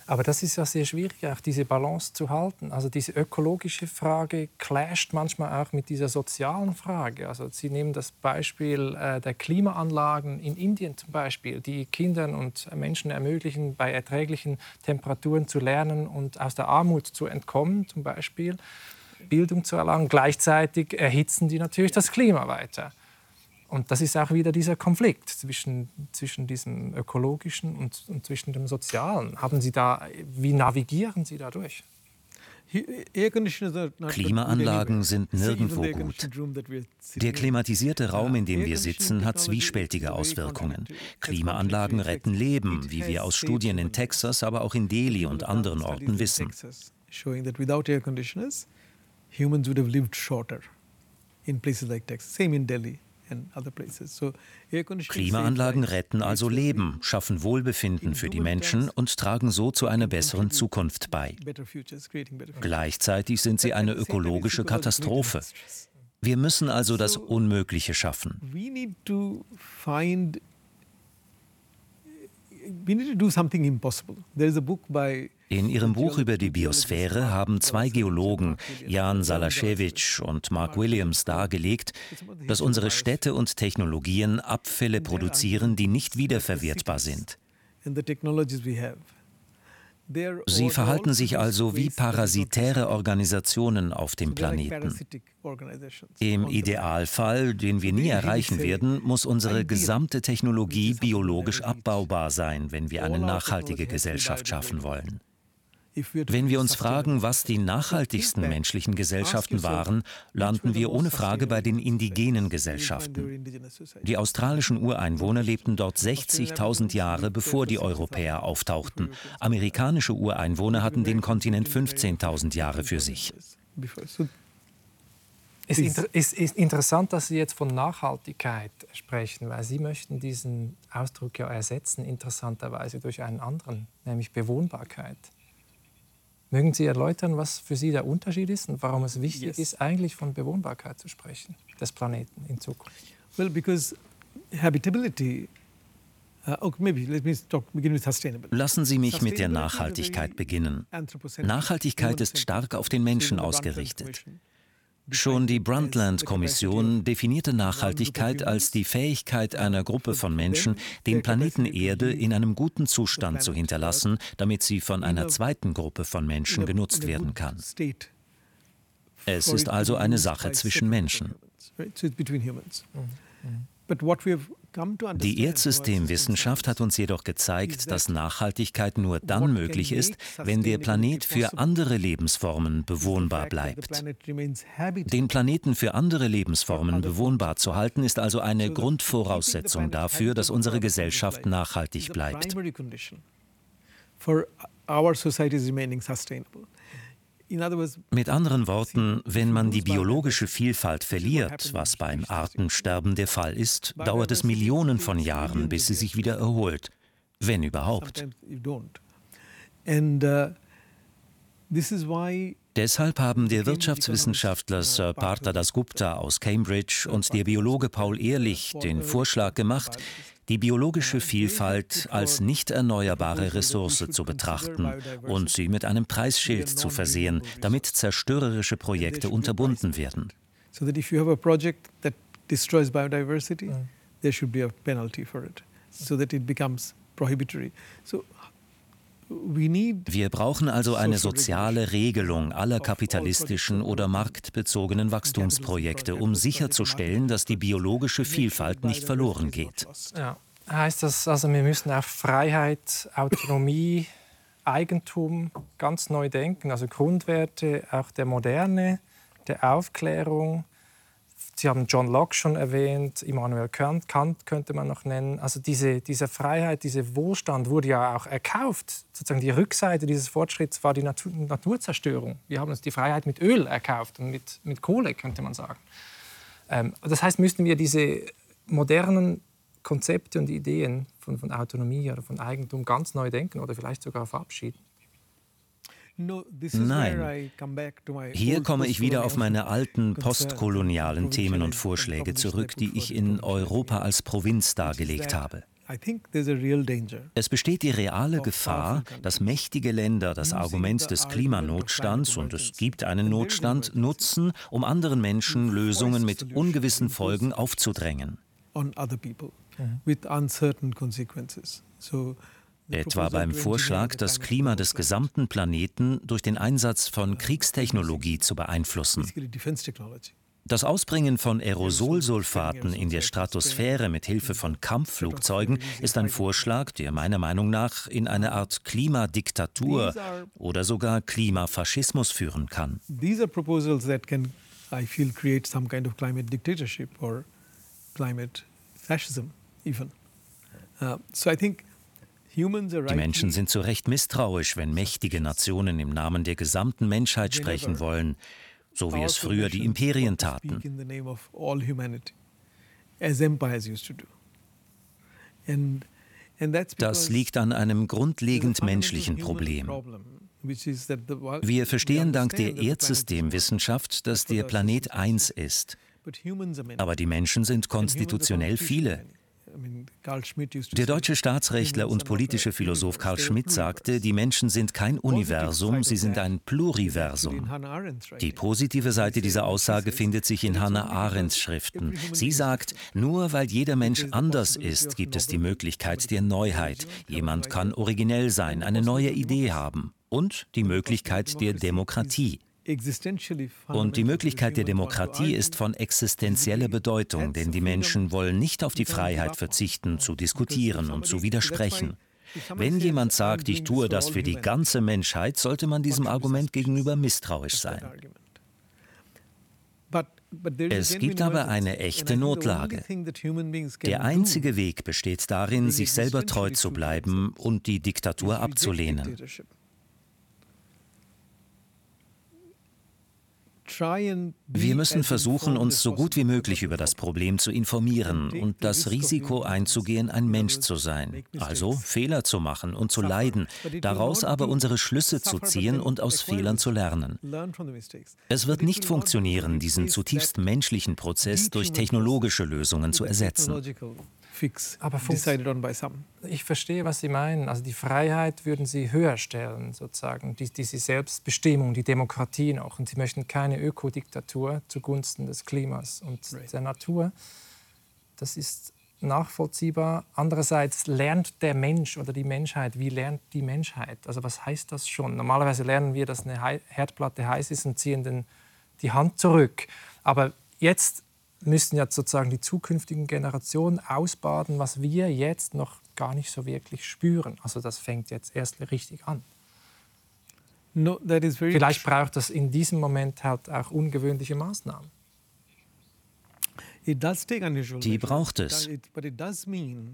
Aber das ist ja sehr schwierig, auch diese Balance zu halten. Also diese ökologische Frage clasht manchmal auch mit dieser sozialen Frage. Also Sie nehmen das Beispiel äh, der Klimaanlagen in Indien zum Beispiel, die Kindern und Menschen ermöglichen, bei erträglichen Temperaturen zu lernen und aus der Armut zu entkommen zum Beispiel, Bildung zu erlangen. Gleichzeitig erhitzen die natürlich das Klima weiter. Und das ist auch wieder dieser Konflikt zwischen, zwischen diesem ökologischen und, und zwischen dem sozialen. Haben Sie da, wie navigieren Sie da durch? Klimaanlagen sind nirgendwo gut. Der klimatisierte Raum, in dem wir sitzen, hat zwiespältige Auswirkungen. Klimaanlagen retten Leben, wie wir aus Studien in Texas, aber auch in Delhi und anderen Orten wissen. Humans would have lived shorter in places like Texas. Same in Delhi. Klimaanlagen retten also Leben, schaffen Wohlbefinden für die Menschen und tragen so zu einer besseren Zukunft bei. Gleichzeitig sind sie eine ökologische Katastrophe. Wir müssen also das Unmögliche schaffen. We need to do something impossible. There is a book by in ihrem Buch über die Biosphäre haben zwei Geologen, Jan Salaschewitsch und Mark Williams, dargelegt, dass unsere Städte und Technologien Abfälle produzieren, die nicht wiederverwertbar sind. Sie verhalten sich also wie parasitäre Organisationen auf dem Planeten. Im Idealfall, den wir nie erreichen werden, muss unsere gesamte Technologie biologisch abbaubar sein, wenn wir eine nachhaltige Gesellschaft schaffen wollen. Wenn wir uns fragen, was die nachhaltigsten menschlichen Gesellschaften waren, landen wir ohne Frage bei den indigenen Gesellschaften. Die australischen Ureinwohner lebten dort 60.000 Jahre, bevor die Europäer auftauchten. Amerikanische Ureinwohner hatten den Kontinent 15.000 Jahre für sich. Es ist, ist, interessant, dass Sie jetzt von Nachhaltigkeit sprechen, weil Sie möchten diesen Ausdruck ja ersetzen, interessanterweise durch einen anderen, nämlich Bewohnbarkeit. Mögen Sie erläutern, was für Sie der Unterschied ist und warum es wichtig yes. ist, eigentlich von Bewohnbarkeit zu sprechen, des Planeten in Zukunft? Well, because habitability uh, Lassen Sie mich mit der Nachhaltigkeit beginnen. Nachhaltigkeit ist stark auf den Menschen ausgerichtet. Schon die Brundtland-Kommission definierte Nachhaltigkeit als die Fähigkeit einer Gruppe von Menschen, den Planeten Erde in einem guten Zustand zu hinterlassen, damit sie von einer zweiten Gruppe von Menschen genutzt werden kann. Es ist also eine Sache zwischen Menschen. Die Erdsystemwissenschaft hat uns jedoch gezeigt, dass Nachhaltigkeit nur dann möglich ist, wenn der Planet für andere Lebensformen bewohnbar bleibt. Den Planeten für andere Lebensformen bewohnbar zu halten, ist also eine Grundvoraussetzung dafür, dass unsere Gesellschaft nachhaltig bleibt. Mit anderen Worten, wenn man die biologische Vielfalt verliert, was beim Artensterben der Fall ist, dauert es Millionen von Jahren, bis sie sich wieder erholt, wenn überhaupt. Uh, Deshalb haben der Wirtschaftswissenschaftler Sir Partha Dasgupta aus Cambridge und der Biologe Paul Ehrlich den Vorschlag gemacht, die biologische Vielfalt als nicht erneuerbare Ressource zu betrachten und sie mit einem Preisschild zu versehen, damit zerstörerische Projekte unterbunden werden. So that if you have a project that destroys biodiversity, there should be a penalty for it, so that it becomes prohibitory. So wir brauchen also eine soziale Regelung aller kapitalistischen oder marktbezogenen Wachstumsprojekte, um sicherzustellen, dass die biologische Vielfalt nicht verloren geht. Ja. Heißt das also, wir müssen auf Freiheit, Autonomie, Eigentum ganz neu denken, also Grundwerte auch der Moderne, der Aufklärung, Sie haben John Locke schon erwähnt, Immanuel Kant, könnte man noch nennen. Also diese, diese Freiheit, dieser Wohlstand wurde ja auch erkauft. Sozusagen die Rückseite dieses Fortschritts war die Natur Naturzerstörung. Wir haben uns die Freiheit mit Öl erkauft und mit, mit Kohle, könnte man sagen. Ähm, das heißt, müssten wir diese modernen Konzepte und Ideen von, von Autonomie oder von Eigentum ganz neu denken oder vielleicht sogar verabschieden? Nein. Hier komme ich wieder auf meine alten postkolonialen Themen und Vorschläge zurück, die ich in Europa als Provinz dargelegt habe. Es besteht die reale Gefahr, dass mächtige Länder das Argument des Klimanotstands, und es gibt einen Notstand, nutzen, um anderen Menschen Lösungen mit ungewissen Folgen aufzudrängen. So etwa beim Vorschlag, das Klima des gesamten Planeten durch den Einsatz von Kriegstechnologie zu beeinflussen. Das Ausbringen von Aerosolsulfaten in der Stratosphäre mit Hilfe von Kampfflugzeugen ist ein Vorschlag, der meiner Meinung nach in eine Art Klimadiktatur oder sogar Klimafaschismus führen kann. These are proposals that can, I feel, create some kind of climate dictatorship or climate fascism even. Uh, so I think die Menschen sind zu Recht misstrauisch, wenn mächtige Nationen im Namen der gesamten Menschheit sprechen wollen, so wie es früher die Imperien taten. Das liegt an einem grundlegend menschlichen Problem. Wir verstehen dank der Erdsystemwissenschaft, dass der Planet eins ist. Aber die Menschen sind konstitutionell viele. Der deutsche Staatsrechtler und politische Philosoph Carl Schmitt sagte, die Menschen sind kein Universum, sie sind ein Pluriversum. Die positive Seite dieser Aussage findet sich in Hannah Arendts Schriften. Sie sagt, nur weil jeder Mensch anders ist, gibt es die Möglichkeit der Neuheit. Jemand kann originell sein, eine neue Idee haben und die Möglichkeit der Demokratie. Und die Möglichkeit der Demokratie ist von existenzieller Bedeutung, denn die Menschen wollen nicht auf die Freiheit verzichten, zu diskutieren und zu widersprechen. Wenn jemand sagt, ich tue das für die ganze Menschheit, sollte man diesem Argument gegenüber misstrauisch sein. Es gibt aber eine echte Notlage. Der einzige Weg besteht darin, sich selber treu zu bleiben und die Diktatur abzulehnen. Wir müssen versuchen, uns so gut wie möglich über das Problem zu informieren und das Risiko einzugehen, ein Mensch zu sein, also Fehler zu machen und zu leiden, daraus aber unsere Schlüsse zu ziehen und aus Fehlern zu lernen. Es wird nicht funktionieren, diesen zutiefst menschlichen Prozess durch technologische Lösungen zu ersetzen fix Aber decided on by some. Ich verstehe, was Sie meinen. Also die Freiheit würden Sie höher stellen, sozusagen, die, diese Selbstbestimmung, die Demokratie noch. Und Sie möchten keine Ökodiktatur zugunsten des Klimas und right. der Natur. Das ist nachvollziehbar. Andererseits lernt der Mensch oder die Menschheit, wie lernt die Menschheit? Also was heißt das schon? Normalerweise lernen wir, dass eine Herdplatte heiß ist und ziehen den, die Hand zurück. Aber jetzt müssen jetzt sozusagen die zukünftigen Generationen ausbaden, was wir jetzt noch gar nicht so wirklich spüren. Also das fängt jetzt erst richtig an. No, Vielleicht braucht das in diesem Moment halt auch ungewöhnliche Maßnahmen. Die braucht es.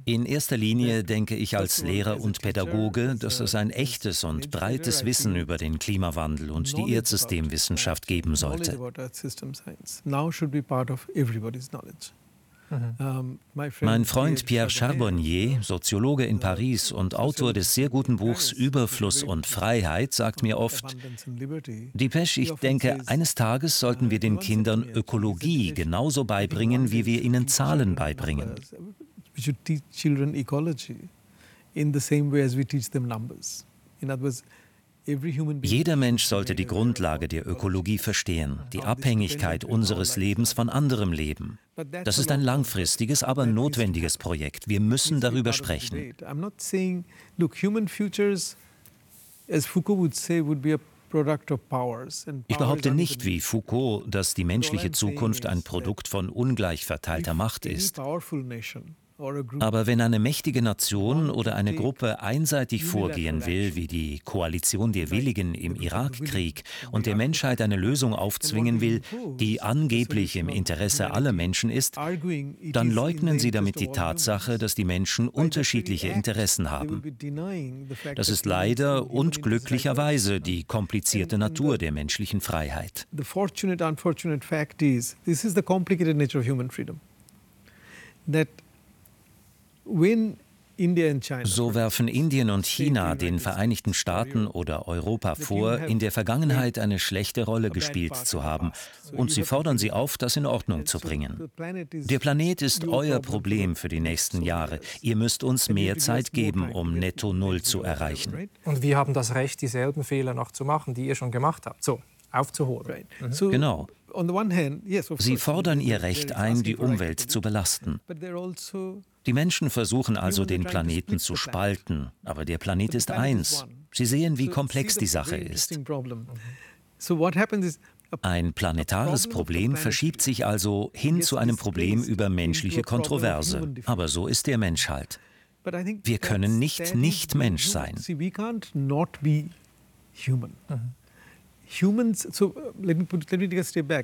In erster Linie denke ich als Lehrer und Pädagoge, dass es ein echtes und breites Wissen über den Klimawandel und die Erdsystemwissenschaft geben sollte. Mhm. Mein Freund Pierre Charbonnier, Soziologe in Paris und Autor des sehr guten Buchs Überfluss und Freiheit, sagt mir oft, Dipesh, ich denke, eines Tages sollten wir den Kindern Ökologie genauso beibringen, wie wir ihnen Zahlen beibringen. In the same way as we teach them numbers. In other words, jeder Mensch sollte die Grundlage der Ökologie verstehen, die Abhängigkeit unseres Lebens von anderem Leben. Das ist ein langfristiges, aber notwendiges Projekt. Wir müssen darüber sprechen. Ich behaupte nicht, wie Foucault, dass die menschliche Zukunft ein Produkt von ungleich verteilter Macht ist. Aber wenn eine mächtige Nation oder eine Gruppe einseitig vorgehen will, wie die Koalition der Willigen im Irakkrieg, und der Menschheit eine Lösung aufzwingen will, die angeblich im Interesse aller Menschen ist, dann leugnen sie damit die Tatsache, dass die Menschen unterschiedliche Interessen haben. Das ist leider und glücklicherweise die komplizierte Natur der menschlichen Freiheit. The fortunate, unfortunate fact is, this is the complicated nature of human freedom. That so werfen Indien und China den Vereinigten Staaten oder Europa vor, in der Vergangenheit eine schlechte Rolle gespielt zu haben, und sie fordern sie auf, das in Ordnung zu bringen. Der Planet ist euer Problem für die nächsten Jahre. Ihr müsst uns mehr Zeit geben, um Netto Null zu erreichen. Und wir haben das Recht, dieselben Fehler noch zu machen, die ihr schon gemacht habt. So, aufzuholen. Mhm. Genau. Sie fordern ihr Recht ein, die Umwelt zu belasten. Die Menschen versuchen also, den Planeten zu spalten, aber der Planet ist eins. Sie sehen, wie komplex die Sache ist. Ein planetares Problem verschiebt sich also hin zu einem Problem über menschliche Kontroverse. Aber so ist der Mensch halt. Wir können nicht nicht Mensch sein.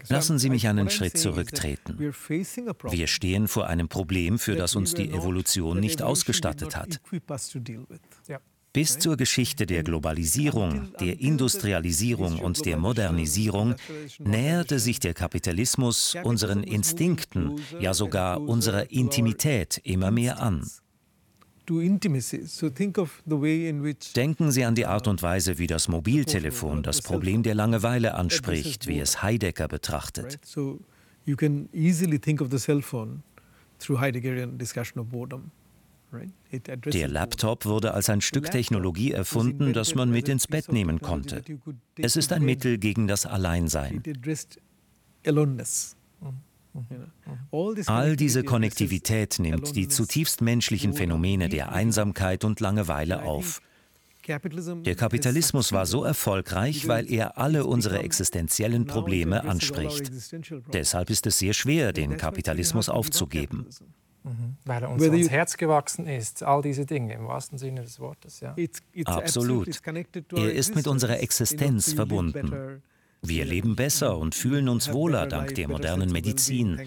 Lassen Sie mich einen Schritt zurücktreten. Wir stehen vor einem Problem, für das uns die Evolution nicht ausgestattet hat. Bis zur Geschichte der Globalisierung, der Industrialisierung und der Modernisierung näherte sich der Kapitalismus unseren Instinkten, ja sogar unserer Intimität immer mehr an. Denken Sie an die Art und Weise, wie das Mobiltelefon das Problem der Langeweile anspricht, wie es Heidegger betrachtet. Der Laptop wurde als ein Stück Technologie erfunden, das man mit ins Bett nehmen konnte. Es ist ein Mittel gegen das Alleinsein. All diese Konnektivität nimmt die zutiefst menschlichen Phänomene der Einsamkeit und Langeweile auf. Der Kapitalismus war so erfolgreich, weil er alle unsere existenziellen Probleme anspricht. Deshalb ist es sehr schwer, den Kapitalismus aufzugeben. Mhm. Weil er uns ans Herz gewachsen ist, all diese Dinge im wahrsten Sinne des Wortes. Ja. Absolut. Er ist mit unserer Existenz verbunden. Wir leben besser und fühlen uns wohler dank der modernen Medizin.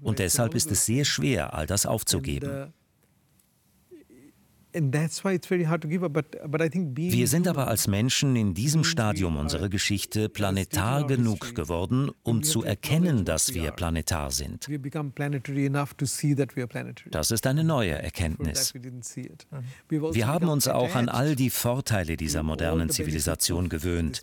Und deshalb ist es sehr schwer, all das aufzugeben. Wir sind aber als Menschen in diesem Stadium unserer Geschichte planetar genug geworden, um zu erkennen, dass wir planetar sind. Das ist eine neue Erkenntnis. Wir haben uns auch an all die Vorteile dieser modernen Zivilisation gewöhnt.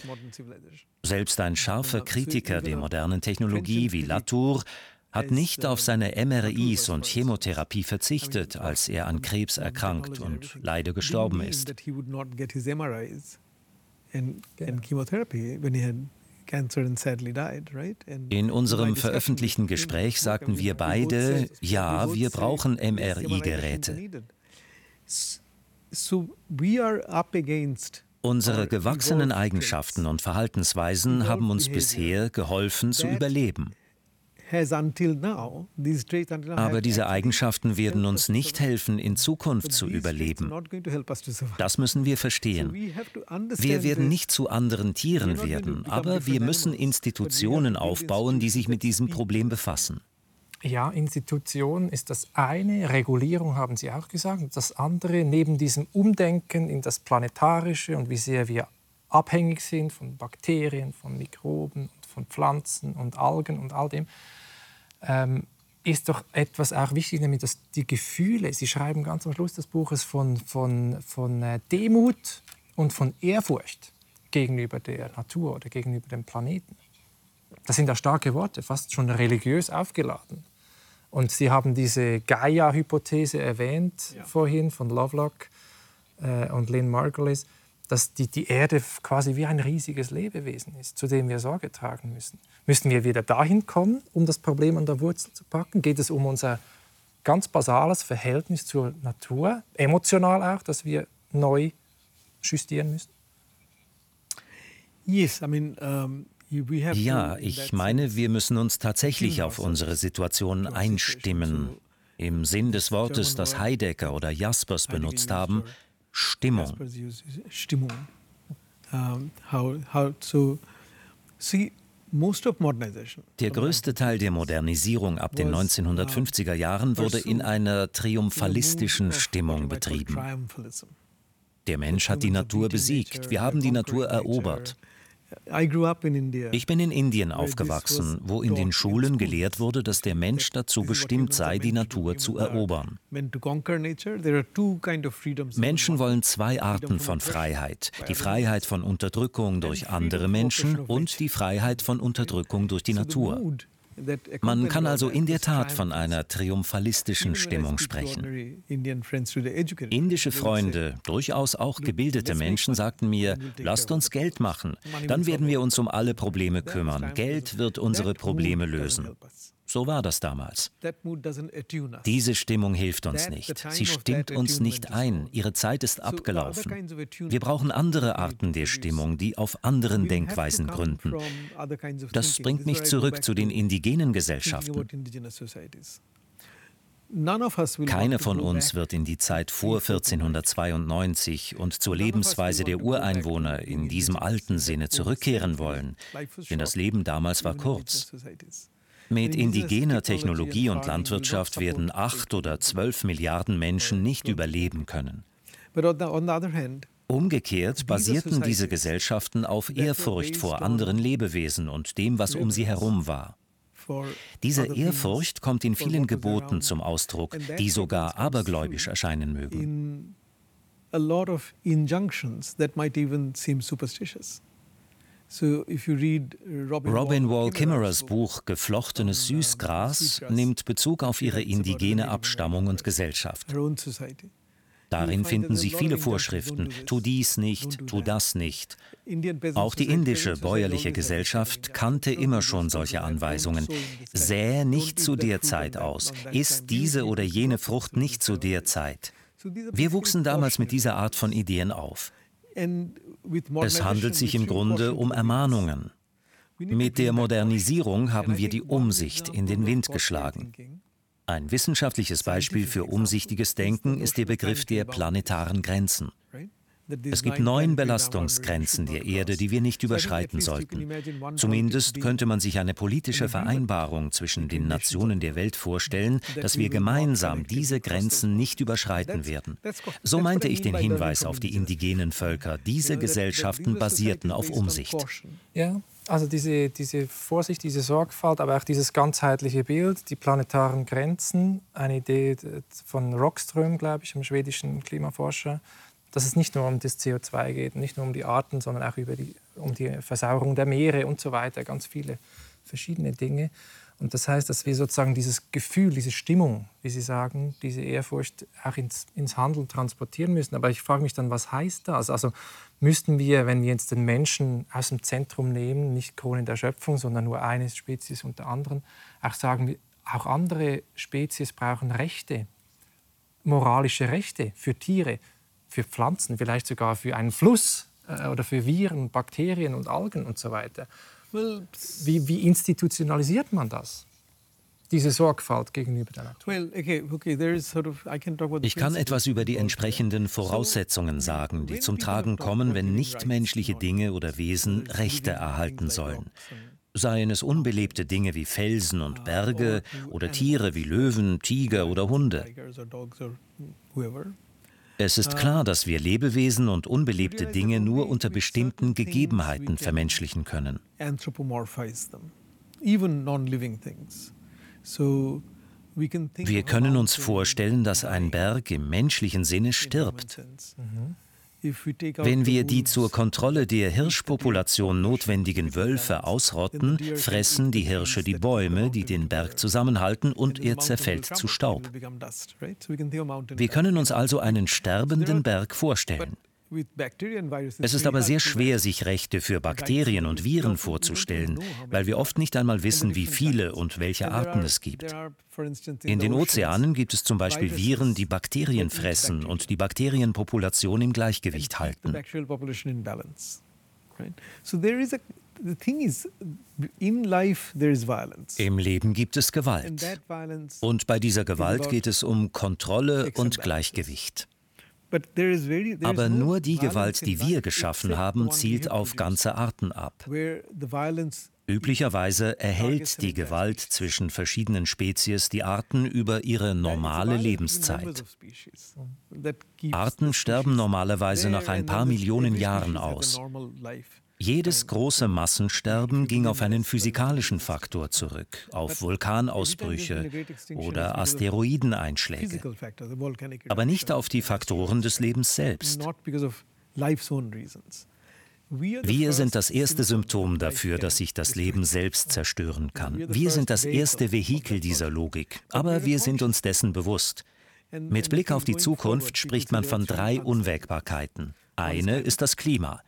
Selbst ein scharfer Kritiker der modernen Technologie wie Latour hat nicht auf seine MRIs und Chemotherapie verzichtet, als er an Krebs erkrankt und leider gestorben ist. In unserem veröffentlichten Gespräch sagten wir beide, ja, wir brauchen MRI-Geräte. Unsere gewachsenen Eigenschaften und Verhaltensweisen haben uns bisher geholfen zu überleben. Aber diese Eigenschaften werden uns nicht helfen, in Zukunft zu überleben. Das müssen wir verstehen. Wir werden nicht zu anderen Tieren werden, aber wir müssen Institutionen aufbauen, die sich mit diesem Problem befassen. Ja, Institution ist das eine, Regulierung haben Sie auch gesagt. Das andere, neben diesem Umdenken in das Planetarische und wie sehr wir abhängig sind von Bakterien, von Mikroben, von Pflanzen und Algen und all dem, ähm, ist doch etwas auch wichtig, nämlich dass die Gefühle, Sie schreiben ganz am Schluss des Buches von, von, von äh, Demut und von Ehrfurcht gegenüber der Natur oder gegenüber dem Planeten. Das sind ja starke Worte, fast schon religiös aufgeladen. Und Sie haben diese Gaia-Hypothese erwähnt ja. vorhin von Lovelock äh, und Lynn Margulis dass die, die Erde quasi wie ein riesiges Lebewesen ist, zu dem wir Sorge tragen müssen. Müssen wir wieder dahin kommen, um das Problem an der Wurzel zu packen? Geht es um unser ganz basales Verhältnis zur Natur, emotional auch, dass wir neu justieren müssen? Yes, I mean, um ja, ich meine, wir müssen uns tatsächlich auf unsere Situation einstimmen. Im Sinn des Wortes, das Heidegger oder Jaspers benutzt haben, Stimmung. Stimmung. Der größte Teil der Modernisierung ab den 1950er Jahren wurde in einer triumphalistischen Stimmung betrieben. Der Mensch hat die Natur besiegt, wir haben die Natur erobert. Ich bin in Indien aufgewachsen, wo in den Schulen gelehrt wurde, dass der Mensch dazu bestimmt sei, die Natur zu erobern. Menschen wollen zwei Arten von Freiheit. Die Freiheit von Unterdrückung durch andere Menschen und die Freiheit von Unterdrückung durch die Natur. Man kann also in der Tat von einer triumphalistischen Stimmung sprechen. Indische Freunde, durchaus auch gebildete Menschen, sagten mir, lasst uns Geld machen, dann werden wir uns um alle Probleme kümmern. Geld wird unsere Probleme lösen. So war das damals. Diese Stimmung hilft uns nicht. Sie stimmt uns nicht ein. Ihre Zeit ist abgelaufen. Wir brauchen andere Arten der Stimmung, die auf anderen Denkweisen gründen. Das bringt mich zurück zu den indigenen Gesellschaften. Keiner von uns wird in die Zeit vor 1492 und zur Lebensweise der Ureinwohner in diesem alten Sinne zurückkehren wollen, denn das Leben damals war kurz. Mit indigener Technologie und Landwirtschaft werden acht oder zwölf Milliarden Menschen nicht überleben können. Umgekehrt basierten diese Gesellschaften auf Ehrfurcht vor anderen Lebewesen und dem, was um sie herum war. Diese Ehrfurcht kommt in vielen Geboten zum Ausdruck, die sogar abergläubisch erscheinen mögen. Robin Wall Kimmerers Buch Geflochtenes Süßgras nimmt Bezug auf ihre indigene Abstammung und Gesellschaft. Darin finden sich viele Vorschriften. Tu dies nicht, tu das nicht. Auch die indische bäuerliche Gesellschaft kannte immer schon solche Anweisungen. Sähe nicht zu der Zeit aus. Iss diese oder jene Frucht nicht zu der Zeit. Wir wuchsen damals mit dieser Art von Ideen auf. Es handelt sich im Grunde um Ermahnungen. Mit der Modernisierung haben wir die Umsicht in den Wind geschlagen. Ein wissenschaftliches Beispiel für umsichtiges Denken ist der Begriff der planetaren Grenzen. Es gibt neun Belastungsgrenzen der Erde, die wir nicht überschreiten sollten. Zumindest könnte man sich eine politische Vereinbarung zwischen den Nationen der Welt vorstellen, dass wir gemeinsam diese Grenzen nicht überschreiten werden. So meinte ich den Hinweis auf die indigenen Völker. Diese Gesellschaften basierten auf Umsicht. Ja, also diese, diese Vorsicht, diese Sorgfalt, aber auch dieses ganzheitliche Bild, die planetaren Grenzen, eine Idee von Rockström, glaube ich, einem schwedischen Klimaforscher, dass es nicht nur um das CO2 geht, nicht nur um die Arten, sondern auch über die, um die Versauerung der Meere und so weiter, ganz viele verschiedene Dinge. Und das heißt, dass wir sozusagen dieses Gefühl, diese Stimmung, wie Sie sagen, diese Ehrfurcht auch ins, ins Handeln transportieren müssen. Aber ich frage mich dann, was heißt das? Also müssten wir, wenn wir jetzt den Menschen aus dem Zentrum nehmen, nicht Krone der Schöpfung, sondern nur eine Spezies unter anderen, auch sagen, auch andere Spezies brauchen Rechte, moralische Rechte für Tiere, für Pflanzen, vielleicht sogar für einen Fluss äh, oder für Viren, Bakterien und Algen und so weiter. Wie, wie institutionalisiert man das? diese Sorgfalt gegenüber der Natur. Ich kann etwas über die entsprechenden Voraussetzungen sagen, die zum Tragen kommen, wenn nichtmenschliche Dinge oder Wesen Rechte erhalten sollen. Seien es unbelebte Dinge wie Felsen und Berge oder Tiere wie Löwen, Tiger oder Hunde. Es ist klar, dass wir Lebewesen und unbelebte Dinge nur unter bestimmten Gegebenheiten vermenschlichen können. Wir können uns vorstellen, dass ein Berg im menschlichen Sinne stirbt. Wenn wir die zur Kontrolle der Hirschpopulation notwendigen Wölfe ausrotten, fressen die Hirsche die Bäume, die den Berg zusammenhalten, und er zerfällt zu Staub. Wir können uns also einen sterbenden Berg vorstellen. Es ist aber sehr schwer, sich Rechte für Bakterien und Viren vorzustellen, weil wir oft nicht einmal wissen, wie viele und welche Arten es gibt. In den Ozeanen gibt es zum Beispiel Viren, die Bakterien fressen und die Bakterienpopulation im Gleichgewicht halten. Im Leben gibt es Gewalt. Und bei dieser Gewalt geht es um Kontrolle und Gleichgewicht. Aber nur die Gewalt, die wir geschaffen haben, zielt auf ganze Arten ab. Üblicherweise erhält die Gewalt zwischen verschiedenen Spezies die Arten über ihre normale Lebenszeit. Arten sterben normalerweise nach ein paar Millionen Jahren aus. Jedes große Massensterben ging auf einen physikalischen Faktor zurück, auf Vulkanausbrüche oder Asteroideneinschläge, aber nicht auf die Faktoren des Lebens selbst. Wir sind das erste Symptom dafür, dass sich das Leben selbst zerstören kann. Wir sind das erste Vehikel dieser Logik, aber wir sind uns dessen bewusst. Mit Blick auf die Zukunft spricht man von drei Unwägbarkeiten. Eine ist das Klima.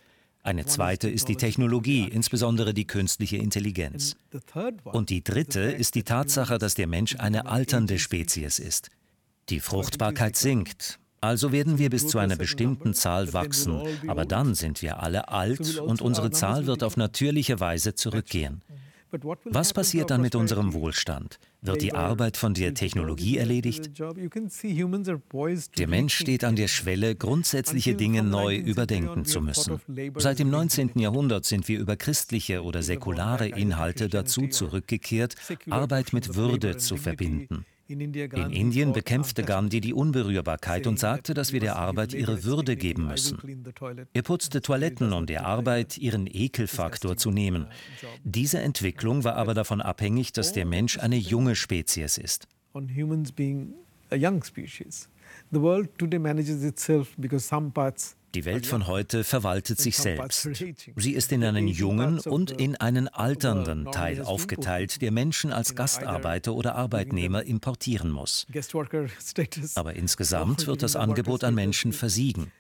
Eine zweite ist die Technologie, insbesondere die künstliche Intelligenz. Und die dritte ist die Tatsache, dass der Mensch eine alternde Spezies ist. Die Fruchtbarkeit sinkt. Also werden wir bis zu einer bestimmten Zahl wachsen, aber dann sind wir alle alt und unsere Zahl wird auf natürliche Weise zurückgehen. Was passiert dann mit unserem Wohlstand? Wird die Arbeit von der Technologie erledigt? Der Mensch steht an der Schwelle, grundsätzliche Dinge neu überdenken zu müssen. Seit dem 19. Jahrhundert sind wir über christliche oder säkulare Inhalte dazu zurückgekehrt, Arbeit mit Würde zu verbinden. In Indien bekämpfte Gandhi die Unberührbarkeit und sagte, dass wir der Arbeit ihre Würde geben müssen. Er putzte Toiletten, um der Arbeit ihren Ekelfaktor zu nehmen. Diese Entwicklung war aber davon abhängig, dass der Mensch eine junge Spezies ist. The world today manages itself because some parts Die Welt von heute verwaltet sich selbst. Sie ist in einen jungen und in einen alternden Teil aufgeteilt, der Menschen als Gastarbeiter oder Arbeitnehmer importieren muss. Aber insgesamt wird das Angebot an Menschen versiegen.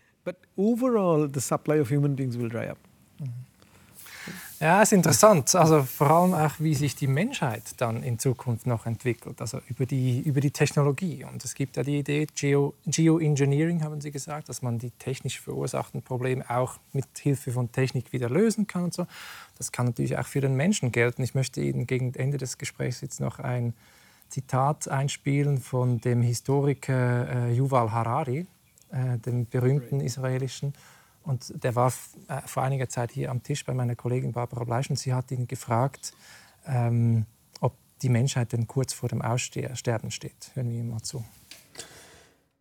Ja, es ist interessant. Also vor allem auch, wie sich die Menschheit dann in Zukunft noch entwickelt, also über die, über die Technologie. Und es gibt ja die Idee, Geo, Geoengineering, haben Sie gesagt, dass man die technisch verursachten Probleme auch mit Hilfe von Technik wieder lösen kann und so. Das kann natürlich auch für den Menschen gelten. Ich möchte Ihnen gegen Ende des Gesprächs jetzt noch ein Zitat einspielen von dem Historiker äh, Yuval Harari, äh, dem berühmten israelischen. Und der war äh, vor einiger Zeit hier am Tisch bei meiner Kollegin Barbara Bleisch und sie hat ihn gefragt, ähm, ob die Menschheit denn kurz vor dem Aussterben steht. Hören wir ihm mal zu.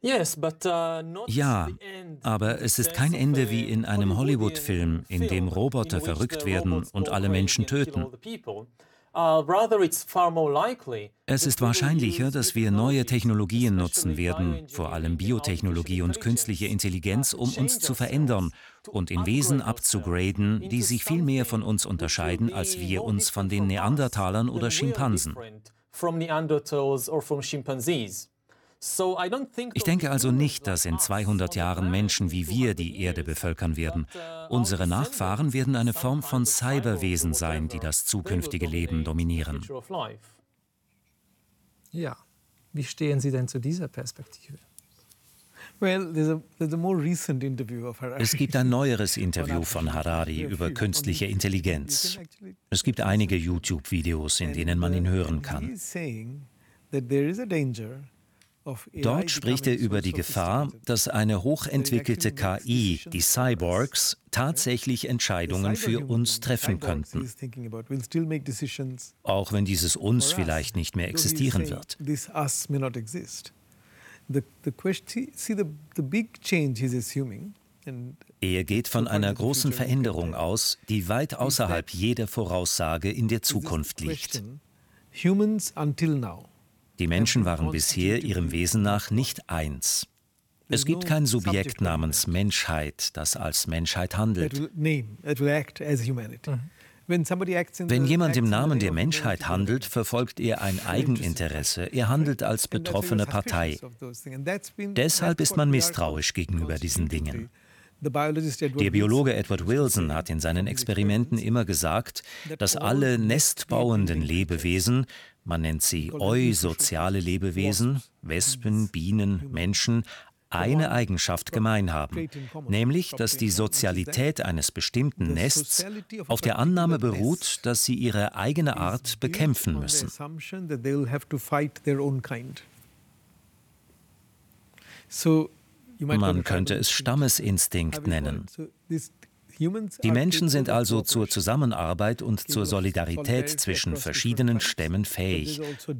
Uh, ja, aber es ist kein Ende wie in einem Hollywood-Film, in dem Roboter verrückt werden und alle Menschen töten. Uh, es ist wahrscheinlicher, dass wir neue Technologien nutzen werden, vor allem Biotechnologie und künstliche Intelligenz, um uns zu verändern und in Wesen abzugraden, die sich viel mehr von uns unterscheiden, als wir uns von den Neandertalern oder Schimpansen. Ich denke also nicht, dass in 200 Jahren Menschen wie wir die Erde bevölkern werden. Unsere Nachfahren werden eine Form von Cyberwesen sein, die das zukünftige Leben dominieren. Ja, wie stehen Sie denn zu dieser Perspektive? Es gibt ein neueres Interview von Harari über künstliche Intelligenz. Es gibt einige YouTube-Videos, in denen man ihn hören kann. Dort spricht er über die Gefahr, dass eine hochentwickelte KI, die Cyborgs, tatsächlich Entscheidungen für uns treffen könnten, auch wenn dieses uns vielleicht nicht mehr existieren wird. Er geht von einer großen Veränderung aus, die weit außerhalb jeder Voraussage in der Zukunft liegt. Die Menschen waren bisher ihrem Wesen nach nicht eins. Es gibt kein Subjekt namens Menschheit, das als Menschheit handelt. Wenn jemand im Namen der Menschheit handelt, verfolgt er ein Eigeninteresse. Er handelt als betroffene Partei. Deshalb ist man misstrauisch gegenüber diesen Dingen. Der Biologe Edward Wilson hat in seinen Experimenten immer gesagt, dass alle nestbauenden Lebewesen, man nennt sie eusoziale Lebewesen, Wespen, Bienen, Menschen, eine Eigenschaft gemein haben, nämlich dass die Sozialität eines bestimmten Nests auf der Annahme beruht, dass sie ihre eigene Art bekämpfen müssen. Man könnte es Stammesinstinkt nennen. Die Menschen sind also zur Zusammenarbeit und zur Solidarität zwischen verschiedenen Stämmen fähig. Also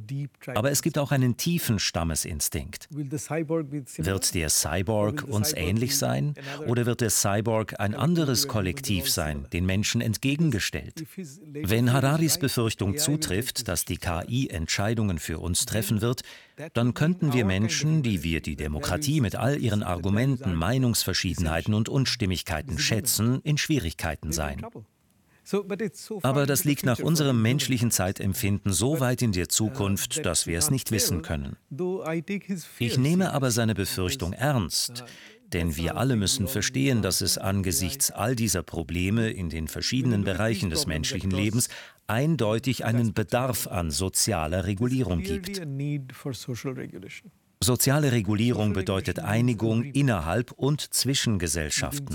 Aber es gibt auch einen tiefen Stammesinstinkt. Wird der Cyborg uns ähnlich sein? oder wird der Cyborg ein anderes Kollektiv sein, den Menschen entgegengestellt? Wenn Hararis Befürchtung zutrifft, dass die KI Entscheidungen für uns treffen wird, dann könnten wir Menschen, die wir die Demokratie mit all ihren Argumenten, Meinungsverschiedenheiten und Unstimmigkeiten schätzen, in Schwierigkeiten sein. Aber das liegt nach unserem menschlichen Zeitempfinden so weit in der Zukunft, dass wir es nicht wissen können. Ich nehme aber seine Befürchtung ernst, denn wir alle müssen verstehen, dass es angesichts all dieser Probleme in den verschiedenen Bereichen des menschlichen Lebens eindeutig einen Bedarf an sozialer Regulierung gibt. Soziale Regulierung bedeutet Einigung innerhalb und zwischen Gesellschaften.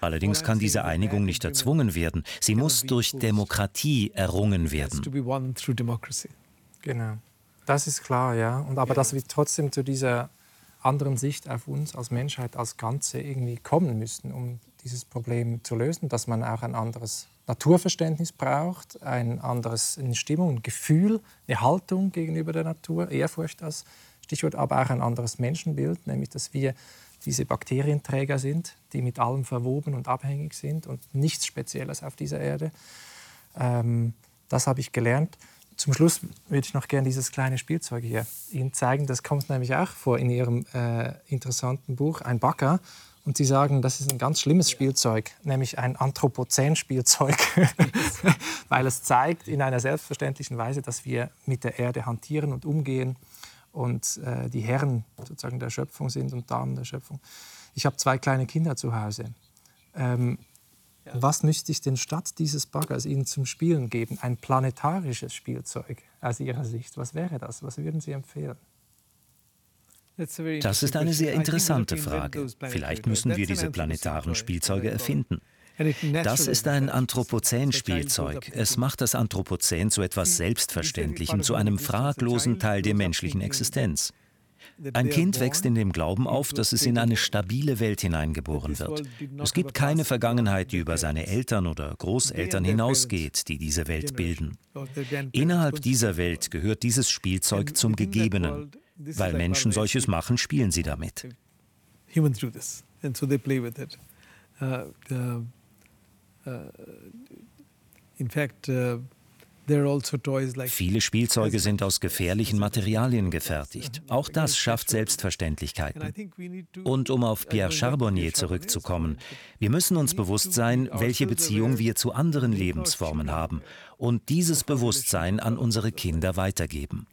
Allerdings kann diese Einigung nicht erzwungen werden. Sie muss durch Demokratie errungen werden. Genau. Das ist klar, ja. Und aber dass wir trotzdem zu dieser anderen Sicht auf uns als Menschheit als Ganze irgendwie kommen müssen, um dieses Problem zu lösen, dass man auch ein anderes Naturverständnis braucht, ein anderes, eine Stimmung, ein Gefühl, eine Haltung gegenüber der Natur, Ehrfurcht als Stichwort, aber auch ein anderes Menschenbild, nämlich dass wir diese Bakterienträger sind, die mit allem verwoben und abhängig sind und nichts Spezielles auf dieser Erde. Ähm, das habe ich gelernt. Zum Schluss würde ich noch gerne dieses kleine Spielzeug hier Ihnen zeigen. Das kommt nämlich auch vor in Ihrem äh, interessanten Buch, ein Bagger. Und sie sagen, das ist ein ganz schlimmes Spielzeug, nämlich ein Anthropozän-Spielzeug, weil es zeigt in einer selbstverständlichen Weise, dass wir mit der Erde hantieren und umgehen und äh, die Herren sozusagen der Schöpfung sind und Damen der Schöpfung. Ich habe zwei kleine Kinder zu Hause. Ähm, ja. Was müsste ich denn statt dieses Baggers ihnen zum Spielen geben? Ein planetarisches Spielzeug aus Ihrer Sicht. Was wäre das? Was würden Sie empfehlen? Das ist eine sehr interessante Frage. Vielleicht müssen wir diese planetaren Spielzeuge erfinden. Das ist ein Anthropozän-Spielzeug. Es macht das Anthropozän zu etwas Selbstverständlichem, zu einem fraglosen Teil der menschlichen Existenz. Ein Kind wächst in dem Glauben auf, dass es in eine stabile Welt hineingeboren wird. Es gibt keine Vergangenheit, die über seine Eltern oder Großeltern hinausgeht, die diese Welt bilden. Innerhalb dieser Welt gehört dieses Spielzeug zum Gegebenen. Weil Menschen solches machen, spielen sie damit. Humans do this, and so they play with it. Uh, uh, uh, in fact, uh, also Viele Spielzeuge sind aus gefährlichen Materialien gefertigt. Auch das schafft Selbstverständlichkeiten. Und um auf Pierre Charbonnier zurückzukommen, wir müssen uns bewusst sein, welche Beziehung wir zu anderen Lebensformen haben und dieses Bewusstsein an unsere Kinder weitergeben.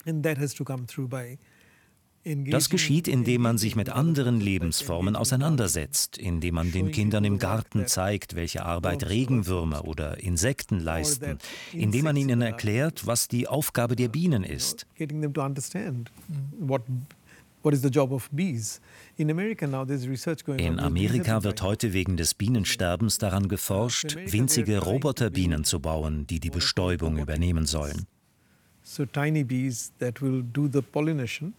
Das geschieht, indem man sich mit anderen Lebensformen auseinandersetzt, indem man den Kindern im Garten zeigt, welche Arbeit Regenwürmer oder Insekten leisten, indem man ihnen erklärt, was die Aufgabe der Bienen ist. In Amerika wird heute wegen des Bienensterbens daran geforscht, winzige Roboterbienen zu bauen, die die Bestäubung übernehmen sollen. So tiny bees that will do the pollination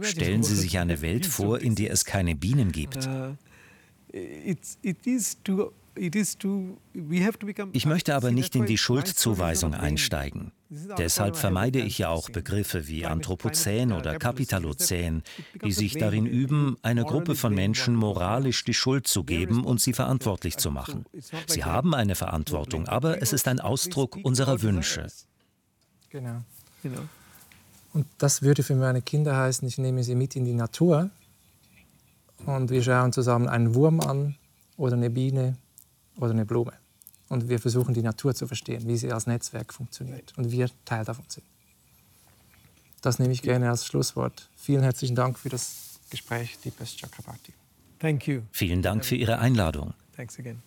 Stellen Sie sich eine Welt vor, in der es keine Bienen gibt. Uh, ich möchte aber nicht in die Schuldzuweisung einsteigen. Deshalb vermeide ich ja auch Begriffe wie Anthropozän oder Kapitalozän, die sich darin üben, einer Gruppe von Menschen moralisch die Schuld zu geben und sie verantwortlich zu machen. Sie haben eine Verantwortung, aber es ist ein Ausdruck unserer Wünsche. Genau. Und das würde für meine Kinder heißen, ich nehme sie mit in die Natur und wir schauen zusammen einen Wurm an oder eine Biene oder eine Blume. Und wir versuchen die Natur zu verstehen, wie sie als Netzwerk funktioniert und wir Teil davon sind. Das nehme ich gerne als Schlusswort. Vielen herzlichen Dank für das Gespräch, Deepesh Chakrabarti. Thank you. Vielen Dank für Ihre Einladung. Thanks again.